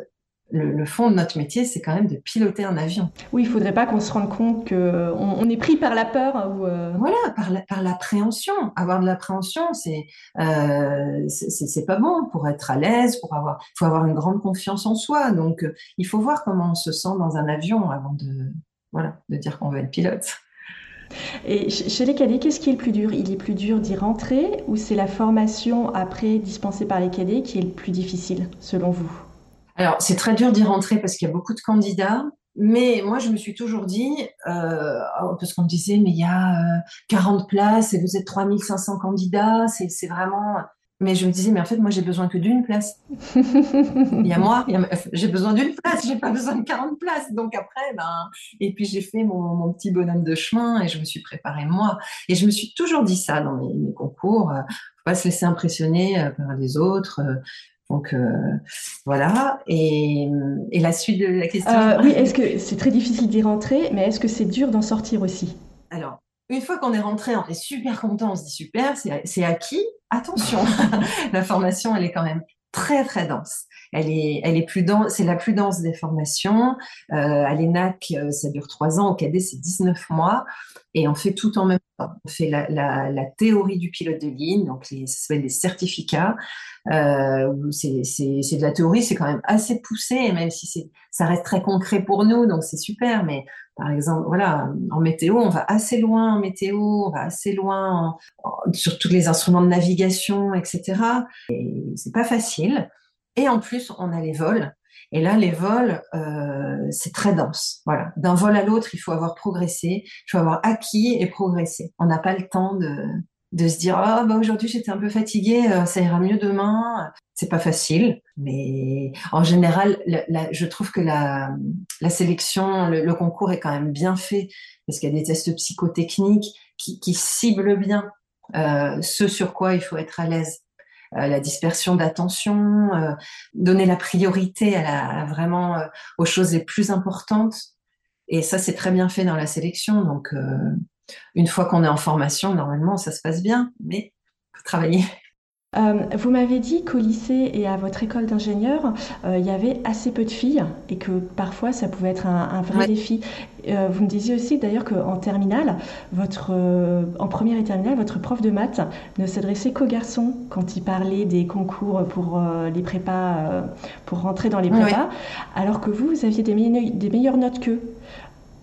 Speaker 2: le, fond de notre métier, c'est quand même de piloter un avion.
Speaker 1: Oui, il ne faudrait pas qu'on se rende compte qu'on on est pris par la peur. Ou euh,
Speaker 2: Voilà, par l'appréhension. avoir de l'appréhension, c'est euh, c'est pas bon pour être à l'aise, pour avoir, faut avoir une grande confiance en soi. Donc, euh, il faut voir comment on se sent dans un avion avant de, voilà, de dire qu'on veut être pilote.
Speaker 1: Et chez les cadets, qu'est-ce qui est le plus dur? Il est plus dur d'y rentrer ou c'est la formation après dispensée par les cadets qui est le plus difficile, selon vous?
Speaker 2: Alors, c'est très dur d'y rentrer parce qu'il y a beaucoup de candidats. Mais moi, je me suis toujours dit, euh, oh, parce qu'on me disait, mais il y a 40 euh, places et vous êtes 3500 candidats, c'est vraiment... Mais je me disais, mais en fait, moi, j'ai besoin que d'une place. il y a moi, j'ai besoin d'une place, j'ai pas besoin de 40 places. Donc après, ben, et puis j'ai fait mon, mon, petit bonhomme de chemin et je me suis préparé moi. Et je me suis toujours dit ça dans mes, mes concours. Euh, faut pas se laisser impressionner euh, par les autres. Donc euh, voilà. Et, la suite de la question.
Speaker 1: Euh, oui, est-ce que c'est très difficile d'y rentrer, mais est-ce que c'est dur d'en sortir aussi?
Speaker 2: Alors, une fois qu'on est rentré, on est super content, on se dit super, c'est acquis. Attention, la formation, elle est quand même très très dense. Elle est, elle est plus dense, c'est la plus dense des formations. Euh, à l'ENAC, euh, ça dure trois ans. Au CAD, c'est 19 mois. Et on fait tout en même temps. On fait la, théorie du pilote de ligne, donc ça s'appelle des certificats. Euh, c'est de la théorie, c'est quand même assez poussé, même si ça reste très concret pour nous, donc c'est super. Mais par exemple, voilà, en météo, on va assez loin en météo, on va assez loin sur tous les instruments de navigation, etc. Et c'est pas facile. Et en plus, on a les vols. Et là, les vols, euh, c'est très dense. Voilà. D'un vol à l'autre, il faut avoir progressé, il faut avoir acquis et progressé. On n'a pas le temps de, de se dire ah bah aujourd'hui j'étais un peu fatiguée, euh, ça ira mieux demain. C'est pas facile, mais en général, je trouve que la, la sélection, le, concours est quand même bien fait parce qu'il y a des tests psychotechniques qui, qui ciblent bien euh, ce sur quoi il faut être à l'aise. Euh, la dispersion d'attention, euh, donner la priorité à, la, vraiment euh, aux choses les plus importantes. Et ça, c'est très bien fait dans la sélection. Donc, une fois qu'on est en formation, normalement, ça se passe bien, mais faut travailler.
Speaker 1: Euh, vous m'avez dit qu'au lycée et à votre école d'ingénieur, euh, il y avait assez peu de filles et que parfois ça pouvait être un, vrai défi. Euh, vous me disiez aussi d'ailleurs qu'en terminale, votre, en première et terminale, votre prof de maths ne s'adressait qu'aux garçons quand il parlait des concours pour les prépas, pour rentrer dans les prépas, alors que vous, vous aviez des, des meilleures notes qu'eux.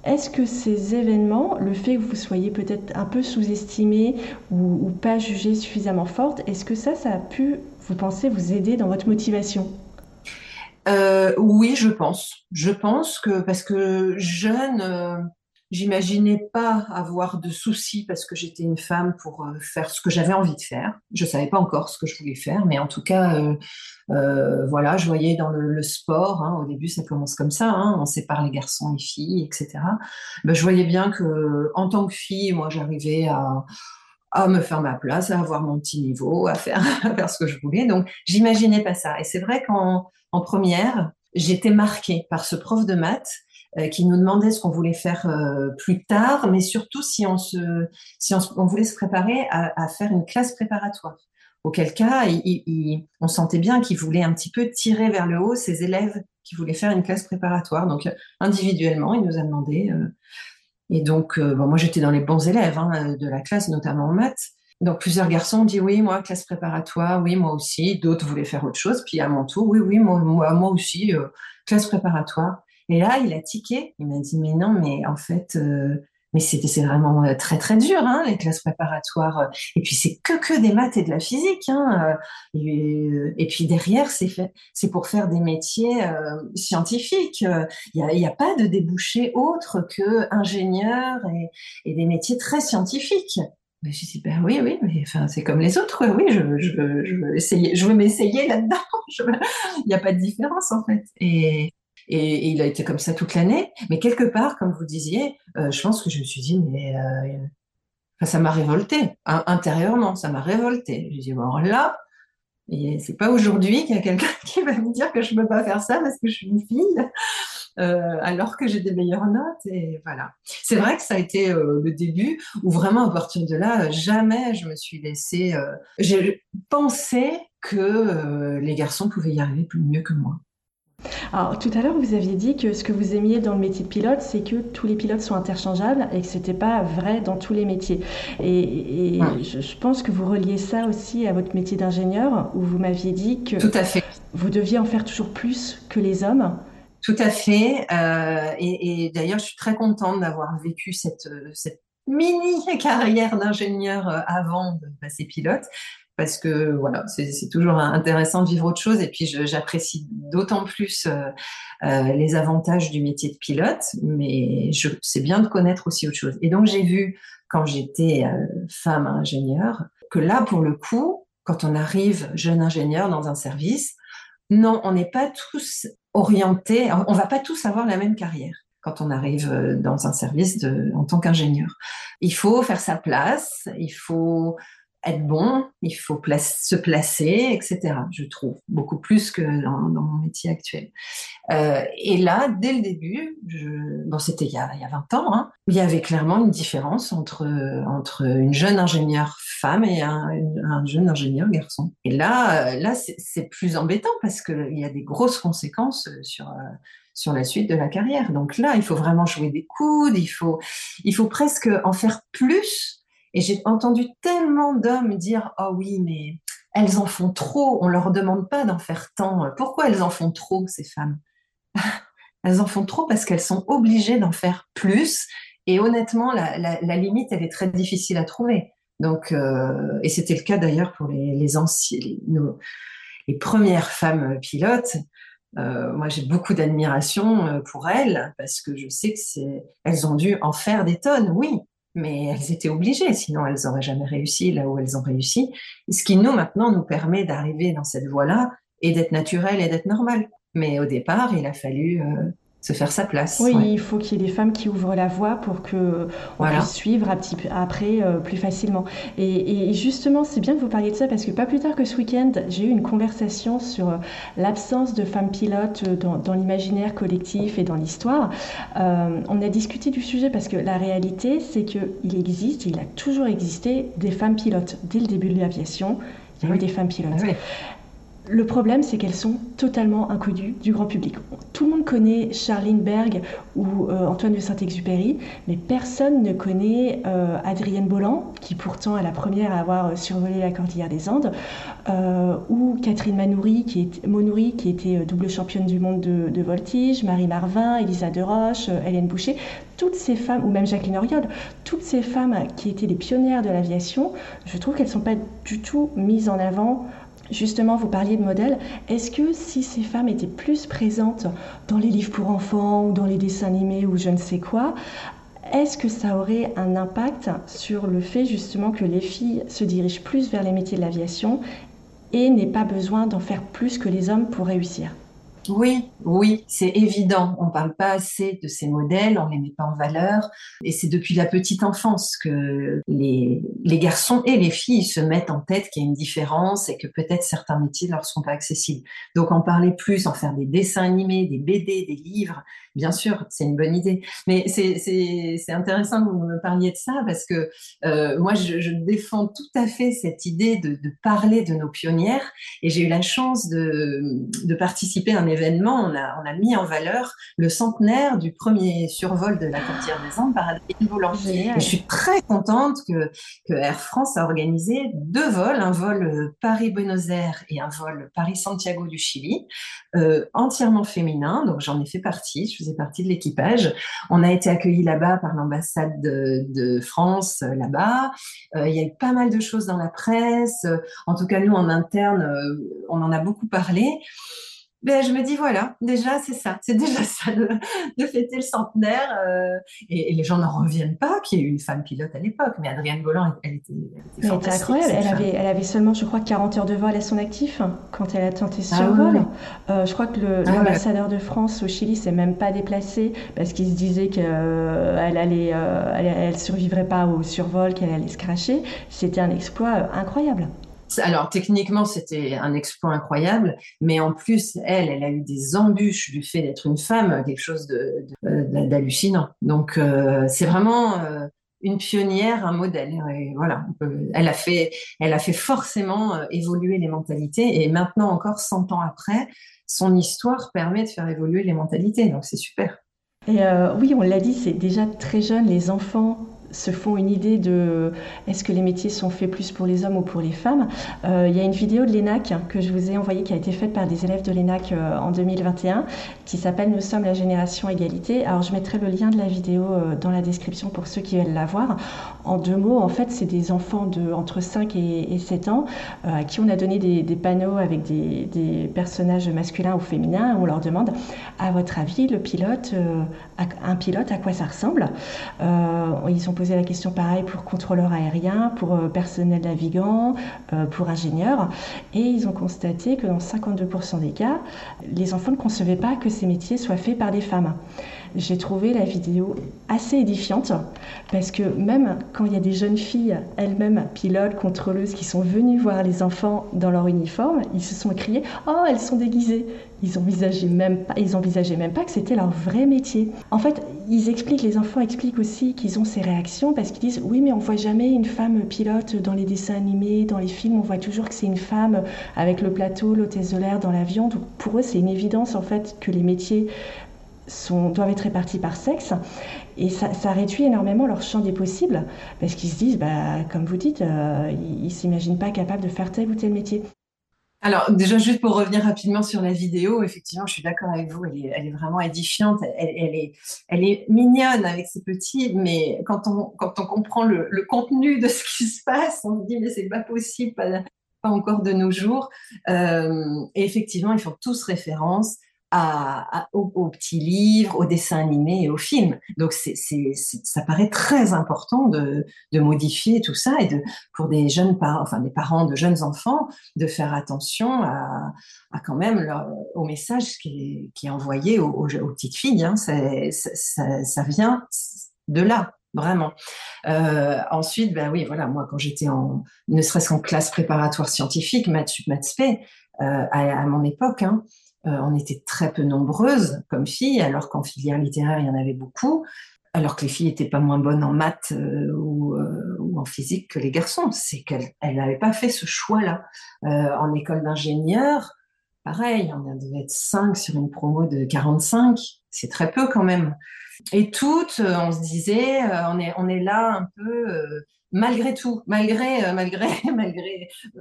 Speaker 1: Est-ce que ces événements, le fait que vous soyez peut-être un peu sous-estimé ou, pas jugé suffisamment forte, est-ce que ça, ça a pu, vous pensez, vous aider dans votre motivation?
Speaker 2: Euh, Oui, je pense. Je pense que parce que jeune, euh, J'imaginais pas avoir de soucis parce que j'étais une femme pour euh, faire ce que j'avais envie de faire. Je savais pas encore ce que je voulais faire, mais en tout cas, euh, euh, voilà, je voyais dans le, sport. Hein, au début, ça commence comme ça. Hein, on sépare les garçons et filles, etc. Ben, je voyais bien que, en tant que fille, moi, j'arrivais à me faire ma place, à avoir mon petit niveau, à faire, ce que je voulais. Donc, j'imaginais pas ça. Et c'est vrai qu'en en première, j'étais marquée par ce prof de maths qui nous demandait ce qu'on voulait faire euh, plus tard, mais surtout si on voulait se préparer à, faire une classe préparatoire. Auquel cas, on sentait bien qu'il voulait un petit peu tirer vers le haut ses élèves qui voulaient faire une classe préparatoire. Donc individuellement, il nous a demandé. Euh, et donc, moi j'étais dans les bons élèves hein, de la classe, notamment en maths. Donc plusieurs garçons ont dit oui, moi classe préparatoire, oui moi aussi. D'autres voulaient faire autre chose. Puis à mon tour, oui oui moi, moi aussi classe préparatoire. Et là, il a tiqué. Il m'a dit, mais non, mais en fait, euh, mais c'est vraiment euh, très très dur, hein, les classes préparatoires. Et puis c'est que que des maths et de la physique. Hein. Et, et puis derrière, c'est pour faire des métiers euh, scientifiques. Il n'y a, pas de débouché autre que ingénieur et, et des métiers très scientifiques. Mais je dis, ben oui, oui, mais enfin, c'est comme les autres, oui, je, je, je veux essayer, je veux m'essayer là-dedans. Il n'y a pas de différence, en fait. Et, et, il a été comme ça toute l'année. Mais quelque part, comme vous disiez, euh, je pense que je me suis dit, mais euh, ça m'a révolté. Intérieurement, ça m'a révolté. Je dit, bon, là, c'est pas aujourd'hui qu'il y a quelqu'un qui va me dire que je ne peux pas faire ça parce que je suis une fille, euh, alors que j'ai des meilleures notes. Et voilà. C'est vrai que ça a été euh, le début où vraiment, à partir de là, jamais je me suis laissée. J'ai pensé que les garçons pouvaient y arriver plus mieux que moi.
Speaker 1: Alors, tout à l'heure, vous aviez dit que ce que vous aimiez dans le métier de pilote, c'est que tous les pilotes sont interchangeables et que ce n'était pas vrai dans tous les métiers. Et, je, pense que vous reliez ça aussi à votre métier d'ingénieur, où vous m'aviez dit que
Speaker 2: Tout à fait.
Speaker 1: vous deviez en faire toujours plus que les hommes.
Speaker 2: Tout à fait. Euh, et, d'ailleurs, je suis très contente d'avoir vécu cette, cette mini carrière d'ingénieur euh, avant de passer pilote, parce que voilà, c'est toujours intéressant de vivre autre chose. Et puis j'apprécie d'autant plus euh, euh, les avantages du métier de pilote, mais c'est bien de connaître aussi autre chose. Et donc j'ai vu quand j'étais euh, femme ingénieure que là, pour le coup, quand on arrive jeune ingénieur dans un service, non, on n'est pas tous orientés, on va pas tous avoir la même carrière quand on arrive dans un service en tant qu'ingénieur. Il faut faire sa place, il faut être bon, il faut se placer, etc. Je trouve beaucoup plus que dans, mon métier actuel. Euh, et là, dès le début, bon, c'était il, y a 20 ans, hein, il y avait clairement une différence entre entre une jeune ingénieure femme et un, jeune ingénieur garçon. Et là, là, c'est plus embêtant parce qu'il y a des grosses conséquences sur sur la suite de la carrière. Donc là, il faut vraiment jouer des coudes, il faut il faut presque en faire plus et j'ai entendu tellement d'hommes dire Oh oui, mais elles en font trop, on leur demande pas d'en faire tant. Pourquoi elles en font trop, ces femmes? Elles en font trop parce qu'elles sont obligées d'en faire plus. Et honnêtement, la, limite, elle est très difficile à trouver. Donc, euh, et c'était le cas d'ailleurs pour les, les les, premières femmes pilotes. Euh, moi, j'ai beaucoup d'admiration euh, pour elles parce que je sais que c'est, elles ont dû en faire des tonnes, oui, mais elles étaient obligées, sinon elles n'auraient jamais réussi là où elles ont réussi. Ce qui nous maintenant nous permet d'arriver dans cette voie-là et d'être naturel et d'être normal. Mais au départ, il a fallu euh, se faire sa place.
Speaker 1: Oui, il faut qu'il y ait des femmes qui ouvrent la voie pour que on puisse suivre après euh, plus facilement. Et, justement, c'est bien que vous parliez de ça parce que pas plus tard que ce week-end, j'ai eu une conversation sur euh, l'absence de femmes pilotes euh, dans, l'imaginaire collectif et dans l'histoire. on a discuté du sujet parce que la réalité, c'est qu'il existe, il a toujours existé des femmes pilotes. Dès le début de l'aviation, il y a eu des femmes pilotes. Ah le problème, c'est qu'elles sont totalement inconnues du grand public. Tout le monde connaît Charline Berg ou euh, Antoine de Saint-Exupéry, mais personne ne connaît euh, Adrienne Bolland, qui pourtant est la première à avoir euh, survolé la cordillère des Andes, ou Catherine Manoury, qui, est, qui était double championne du monde de, voltige, Marie Marvin, Elisa Deroche, Hélène Boucher. Toutes ces femmes, ou même Jacqueline Oriol, toutes ces femmes qui étaient les pionnières de l'aviation, je trouve qu'elles ne sont pas du tout mises en avant Justement, vous parliez de modèles. Est-ce que si ces femmes étaient plus présentes dans les livres pour enfants ou dans les dessins animés ou je ne sais quoi, est-ce que ça aurait un impact sur le fait justement que les filles se dirigent plus vers les métiers de l'aviation et n'aient pas besoin d'en faire plus que les hommes pour réussir?
Speaker 2: Oui, oui, c'est évident. On ne parle pas assez de ces modèles, on les met pas en valeur. Et c'est depuis la petite enfance que les, les, garçons et les filles se mettent en tête qu'il y a une différence et que peut-être certains métiers ne leur sont pas accessibles. Donc en parler plus, en faire des dessins animés, des BD, des livres, bien sûr, c'est une bonne idée. Mais c'est intéressant que vous me parliez de ça parce que euh, moi, je, je, défends tout à fait cette idée de, de parler de nos pionnières. Et j'ai eu la chance de, de participer à un événement, on a, on a mis en valeur le centenaire du premier survol de la Cordillère des Andes par Adrien Volant. Et je suis très contente que, que Air France a organisé deux vols, un vol Paris-Buenos Aires et un vol Paris-Santiago du Chili, euh, entièrement féminin. Donc j'en ai fait partie, je faisais partie de l'équipage. On a été accueillis là-bas par l'ambassade de, de, France, euh, là-bas. Euh, il y a eu pas mal de choses dans la presse. En tout cas, nous, en interne, euh, on en a beaucoup parlé. Ben, je me dis, voilà, déjà, c'est ça. C'est déjà ça de, fêter le centenaire. Euh, et, les gens n'en reviennent pas qu'il y ait eu une femme pilote à l'époque. Mais Adrienne Bolland, elle, était, elle était,
Speaker 1: incroyable. Elle avait, elle avait seulement, je crois, 40 heures de vol à son actif quand elle a tenté ce ah survol. Euh, je crois que ah l'ambassadeur de France au Chili s'est même pas déplacé parce qu'il se disait qu'elle allait, elle, elle survivrait pas au survol, qu'elle allait se cracher. C'était un exploit incroyable.
Speaker 2: Alors techniquement, c'était un exploit incroyable, mais en plus, elle, elle a eu des embûches du fait d'être une femme, quelque chose d'hallucinant. Donc euh, c'est vraiment euh, une pionnière, un modèle. Et voilà, elle a fait, elle a fait forcément euh, évoluer les mentalités, et maintenant encore 100 ans après, son histoire permet de faire évoluer les mentalités. Donc c'est super.
Speaker 1: Et oui, on l'a dit, c'est déjà très jeune, les enfants se font une idée de est-ce que les métiers sont faits plus pour les hommes ou pour les femmes? Euh, il y a une vidéo de l'ENAC que je vous ai envoyée qui a été faite par des élèves de l'ENAC euh, en 2021 qui s'appelle Nous sommes la génération égalité. Alors je mettrai le lien de la vidéo euh, dans la description pour ceux qui veulent la voir. En deux mots, en fait, c'est des enfants de entre 5 et, 7 ans à qui on a donné des, panneaux avec des, des, personnages masculins ou féminins. On leur demande, à votre avis, le pilote, un pilote, à quoi ça ressemble? Ils ont posé la question pareil pour contrôleur aérien, pour euh, personnel navigant, euh, pour ingénieur. Et ils ont constaté que dans 52% des cas, les enfants ne concevaient pas que ces métiers soient faits par des femmes. J'ai trouvé la vidéo assez édifiante parce que même quand il y a des jeunes filles, elles-mêmes pilotes, contrôleuses, qui sont venues voir les enfants dans leur uniforme, ils se sont criés Oh, elles sont déguisées Ils envisageaient même pas, ils envisageaient même pas que c'était leur vrai métier. En fait, ils expliquent, les enfants expliquent aussi qu'ils ont ces réactions parce qu'ils disent Oui, mais on voit jamais une femme pilote dans les dessins animés, dans les films, on voit toujours que c'est une femme avec le plateau, l'hôtesse de l'air dans l'avion. Donc pour eux, c'est une évidence en fait que les métiers doivent être répartis par sexe. Et ça, réduit énormément leur champ des possibles, parce qu'ils se disent, bah, comme vous dites, euh, ils ne s'imaginent pas capables de faire tel ou tel métier.
Speaker 2: Alors, déjà, juste pour revenir rapidement sur la vidéo, effectivement, je suis d'accord avec vous, elle est, vraiment édifiante, elle, est, elle est mignonne avec ses petits, mais quand on, quand on comprend le, contenu de ce qui se passe, on se dit, mais c'est pas possible, pas, encore de nos jours. Euh, et effectivement, ils font tous référence aux, petits livres, aux dessins animés et aux films. Donc, ça paraît très important de, modifier tout ça et pour des jeunes parents, enfin des parents de jeunes enfants, de faire attention à, quand même au message qui est, envoyé aux, petites filles. Hein. Ça, vient de là, vraiment. Euh, ensuite, ben oui, voilà, moi quand j'étais en, ne serait-ce qu'en classe préparatoire scientifique, maths sup, maths euh, à, mon époque, hein, euh, on était très peu nombreuses comme filles, alors qu'en filière littéraire, il y en avait beaucoup, alors que les filles n'étaient pas moins bonnes en maths euh, euh, ou, en physique que les garçons. C'est qu'elles n'avaient pas fait ce choix-là. en école d'ingénieur, pareil, on devait être 5 sur une promo de 45, c'est très peu quand même. Et toutes, on se disait, on est, on est là un peu malgré tout, malgré, euh, malgré, malgré, euh,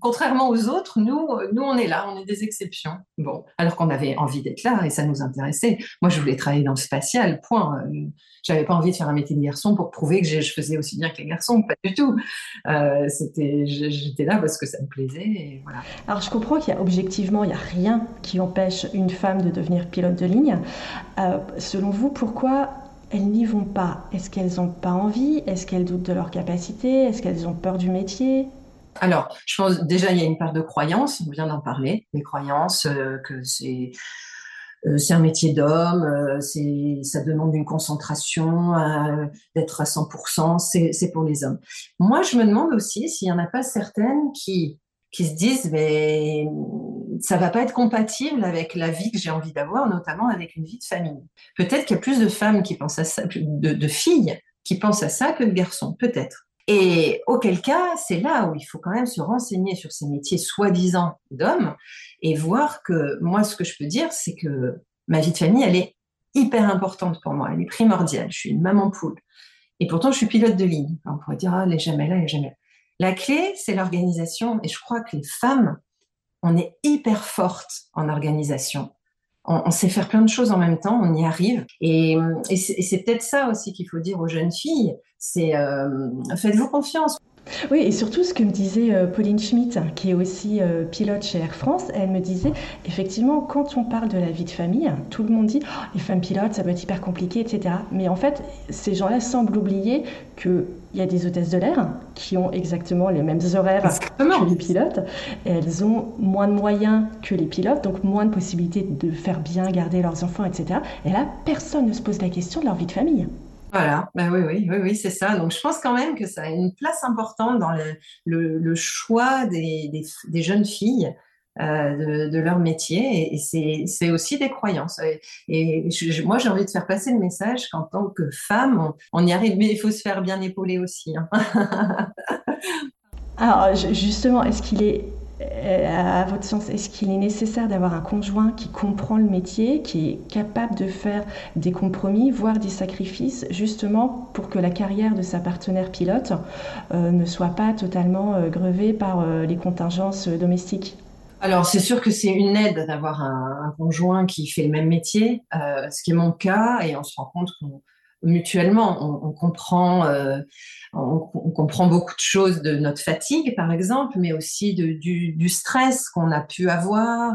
Speaker 2: contrairement aux autres, nous, euh, nous, on est là, on est des exceptions. Bon, alors qu'on avait envie d'être là et ça nous intéressait. Moi, je voulais travailler dans le spatial, point. J'avais pas envie de faire un métier de garçon pour prouver que je faisais aussi bien que les garçons, pas du tout. c'était, j'étais là parce que ça me plaisait. Voilà.
Speaker 1: Alors, je comprends qu'il y a objectivement, il n'y a rien qui empêche une femme de devenir pilote de ligne. selon vous, pourquoi elles n'y vont pas. Est-ce qu'elles n'ont pas envie? Est-ce qu'elles doutent de leur capacité? Est-ce qu'elles ont peur du métier?
Speaker 2: Alors, je pense déjà il y a une part de croyance, on vient d'en parler, les croyances euh, que c'est euh, c'est un métier d'homme, euh, c'est ça demande une concentration, d'être à 100%, c'est pour les hommes. Moi, je me demande aussi s'il n'y en a pas certaines qui qui se disent mais ça va pas être compatible avec la vie que j'ai envie d'avoir, notamment avec une vie de famille. Peut-être qu'il y a plus de femmes qui pensent à ça, de, filles qui pensent à ça que de garçons, peut-être. Et auquel cas, c'est là où il faut quand même se renseigner sur ces métiers soi-disant d'hommes et voir que moi, ce que je peux dire, c'est que ma vie de famille, elle est hyper importante pour moi, elle est primordiale. Je suis une maman poule. Et pourtant, je suis pilote de ligne. on pourrait dire, ah, elle est jamais là, elle est jamais là. La clé, c'est l'organisation. Et je crois que les femmes, on est hyper fortes en organisation. On, sait faire plein de choses en même temps, on y arrive. Et, c'est peut-être ça aussi qu'il faut dire aux jeunes filles, c'est euh, faites-vous confiance.
Speaker 1: Oui, et surtout ce que me disait euh, Pauline Schmitt, qui est aussi euh, pilote chez Air France, elle me disait, effectivement, quand on parle de la vie de famille, tout le monde dit, oh, les femmes pilotes, ça peut être hyper compliqué, etc. Mais en fait, ces gens-là semblent oublier qu'il y a des hôtesses de l'air qui ont exactement les mêmes horaires que les pilotes. Elles ont moins de moyens que les pilotes, donc moins de possibilités de faire bien garder leurs enfants, etc. Et là, personne ne se pose la question de leur vie de famille.
Speaker 2: Voilà, ben oui, oui, oui, oui c'est ça. Donc je pense quand même que ça a une place importante dans le, choix des, jeunes filles euh, de, leur métier et, c'est aussi des croyances. Et, moi j'ai envie de faire passer le message qu'en tant que femme, on, y arrive, mais il faut se faire bien épauler aussi. Hein.
Speaker 1: Alors justement, est-ce qu'il est à votre sens, est-ce qu'il est nécessaire d'avoir un conjoint qui comprend le métier, qui est capable de faire des compromis, voire des sacrifices, justement pour que la carrière de sa partenaire pilote euh, ne soit pas totalement euh, grevée par les contingences domestiques?
Speaker 2: Alors, c'est sûr que c'est une aide d'avoir un, conjoint qui fait le même métier, ce qui est mon cas, et on se rend compte qu'on mutuellement. On, comprend, euh, on, comprend beaucoup de choses de notre fatigue, par exemple, mais aussi de, du, stress qu'on a pu avoir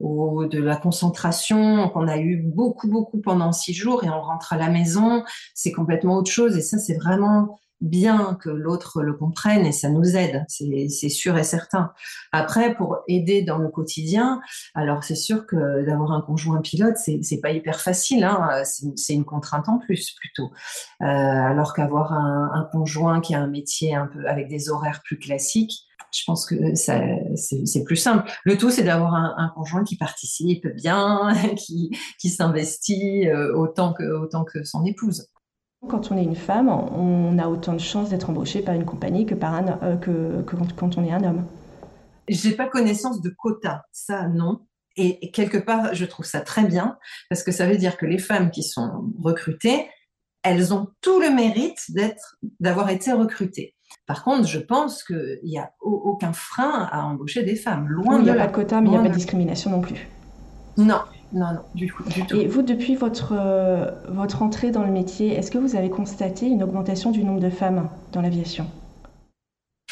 Speaker 2: ou, de la concentration qu'on a eu beaucoup, beaucoup pendant six jours et on rentre à la maison. C'est complètement autre chose et ça, c'est vraiment bien que l'autre le comprenne et ça nous aide, c'est sûr et certain. Après, pour aider dans le quotidien, alors c'est sûr que d'avoir un conjoint pilote, c'est pas hyper facile, hein, c'est une contrainte en plus plutôt. Euh, alors qu'avoir un, conjoint qui a un métier un peu avec des horaires plus classiques, je pense que c'est plus simple. Le tout, c'est d'avoir un, conjoint qui participe bien, qui, s'investit euh, autant que son épouse.
Speaker 1: Quand on est une femme, on a autant de chances d'être embauché par une compagnie que, par un, euh, que, quand on est un homme.
Speaker 2: J'ai pas connaissance de quotas, ça non. Et, quelque part, je trouve ça très bien parce que ça veut dire que les femmes qui sont recrutées, elles ont tout le mérite d'être, d'avoir été recrutées. Par contre, je pense qu'il n'y a aucun frein à embaucher des femmes. Loin
Speaker 1: il n'y a pas de quota, mais il n'y a pas de discrimination non plus.
Speaker 2: Non, non, non, du, tout.
Speaker 1: Et vous, depuis votre, euh, votre entrée dans le métier, est-ce que vous avez constaté une augmentation du nombre de femmes dans l'aviation?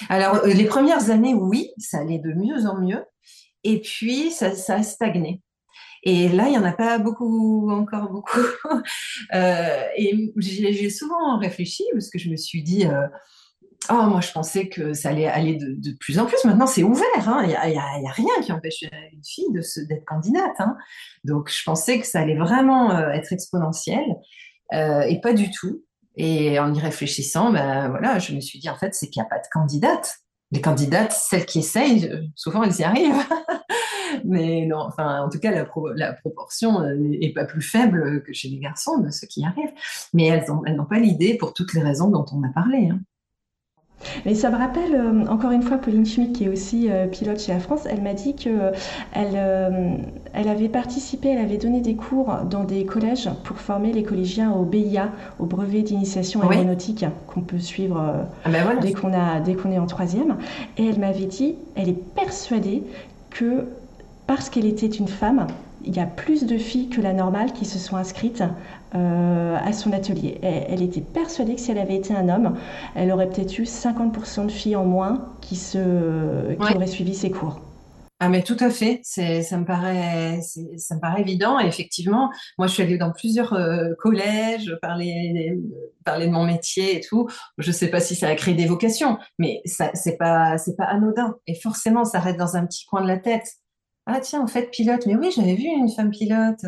Speaker 2: Alors, euh, les premières années, oui, ça allait de mieux en mieux. Et puis, ça, a stagné. Et là, il n'y en a pas beaucoup, encore beaucoup. Euh, et j'ai souvent réfléchi parce que je me suis dit, Oh, moi, je pensais que ça allait aller de, plus en plus. Maintenant, c'est ouvert. Hein. Il n'y a, rien qui empêche une fille d'être candidate. Hein. Donc, je pensais que ça allait vraiment euh, être exponentiel euh, et pas du tout. Et en y réfléchissant, ben, voilà, je me suis dit, en fait, c'est qu'il n'y a pas de candidate. Les candidates, celles qui essayent, euh, souvent, elles y arrivent. Mais non, enfin, en tout cas, la, proportion n'est pas plus faible que chez les garçons de ceux qui y arrivent. Mais elles n'ont pas l'idée pour toutes les raisons dont on a parlé. Hein.
Speaker 1: Mais ça me rappelle, euh, encore une fois, Pauline Schmitt, qui est aussi euh, pilote chez Air France, elle m'a dit qu'elle euh, elle avait participé, elle avait donné des cours dans des collèges pour former les collégiens au BIA, au brevet d'initiation aéronautique, qu'on peut suivre ah ben dès qu'on qu'on est en troisième. Et elle m'avait dit, elle est persuadée que parce qu'elle était une femme, il y a plus de filles que la normale qui se sont inscrites euh, à son atelier. Elle, était persuadée que si elle avait été un homme, elle aurait peut-être eu 50% de filles en moins qui, se, qui auraient suivi ses cours.
Speaker 2: Ah mais tout à fait, c'est ça me paraît ça me paraît évident. Et effectivement, moi je suis allée dans plusieurs euh, collèges parler parler de mon métier et tout. Je sais pas si ça a créé des vocations, mais ça c'est pas c'est pas anodin. Et forcément, ça reste dans un petit coin de la tête. Ah tiens, en fait pilote. Mais oui, j'avais vu une femme pilote.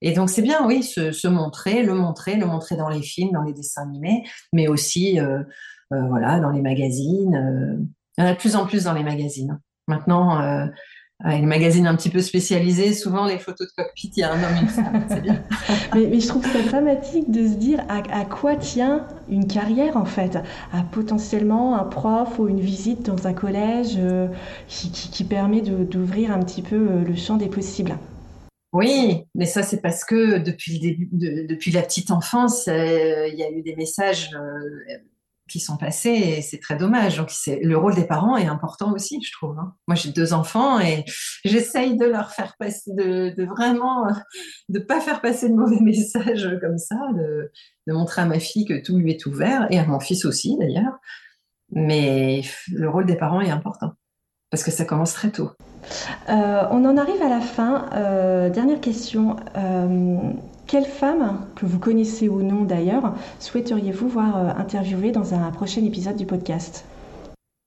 Speaker 2: Et donc c'est bien, oui, se, montrer, le montrer, le montrer dans les films, dans les dessins animés, mais aussi euh, euh, voilà, dans les magazines. Euh, il y en a de plus en plus dans les magazines. Maintenant, les magazines un petit peu spécialisés, souvent les photos de cockpit, il y a un homme et une femme, c'est bien.
Speaker 1: mais, je trouve ça dramatique de se dire à, quoi tient une carrière en fait, à potentiellement un prof ou une visite dans un collège euh, qui, qui, permet d'ouvrir un petit peu euh, le champ des possibles.
Speaker 2: Oui, mais ça c'est parce que depuis le début, depuis la petite enfance, euh, il y a eu des messages qui sont passés et c'est très dommage. Donc, le rôle des parents est important aussi, je trouve. Hein. Moi, j'ai deux enfants et j'essaye de leur faire passer, de, vraiment, de pas faire passer de mauvais messages comme ça, de, de, montrer à ma fille que tout lui est ouvert et à mon fils aussi d'ailleurs. Mais le rôle des parents est important parce que ça commence très tôt.
Speaker 1: Euh, on en arrive à la fin. Euh, dernière question. Euh, quelle femme, que vous connaissez ou non d'ailleurs, souhaiteriez-vous voir euh, interviewer dans un prochain épisode du podcast?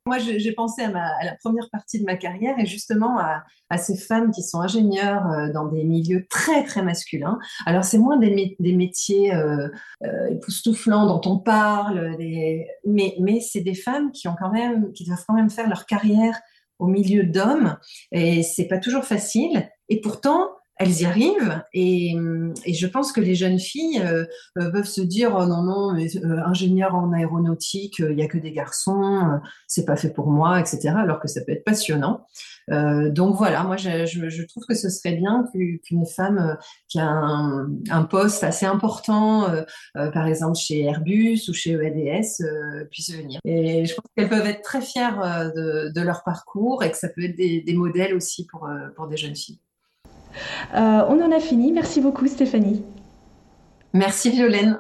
Speaker 2: Moi, j'ai pensé à, la première partie de ma carrière et justement à, ces femmes qui sont ingénieures euh, dans des milieux très, très masculins. Alors, c'est moins des, métiers euh, époustouflants dont on parle, mais, mais c'est des femmes qui, ont quand même, qui doivent quand même faire leur carrière au milieu d'hommes et c'est pas toujours facile. Et pourtant, elles y arrivent. Et, et, je pense que les jeunes filles euh, euh, peuvent se dire oh non non mais, euh, ingénieur en aéronautique il y a que des garçons c'est pas fait pour moi etc alors que ça peut être passionnant. Donc voilà moi je, je, trouve que ce serait bien qu'une femme qui a un, un, poste assez important par exemple chez Airbus ou chez EADS puisse venir. Et je pense qu'elles peuvent être très fières de, de, leur parcours et que ça peut être des, des modèles aussi pour, pour des jeunes filles.
Speaker 1: euh, on en a fini. Merci beaucoup Stéphanie.
Speaker 2: Merci Violaine.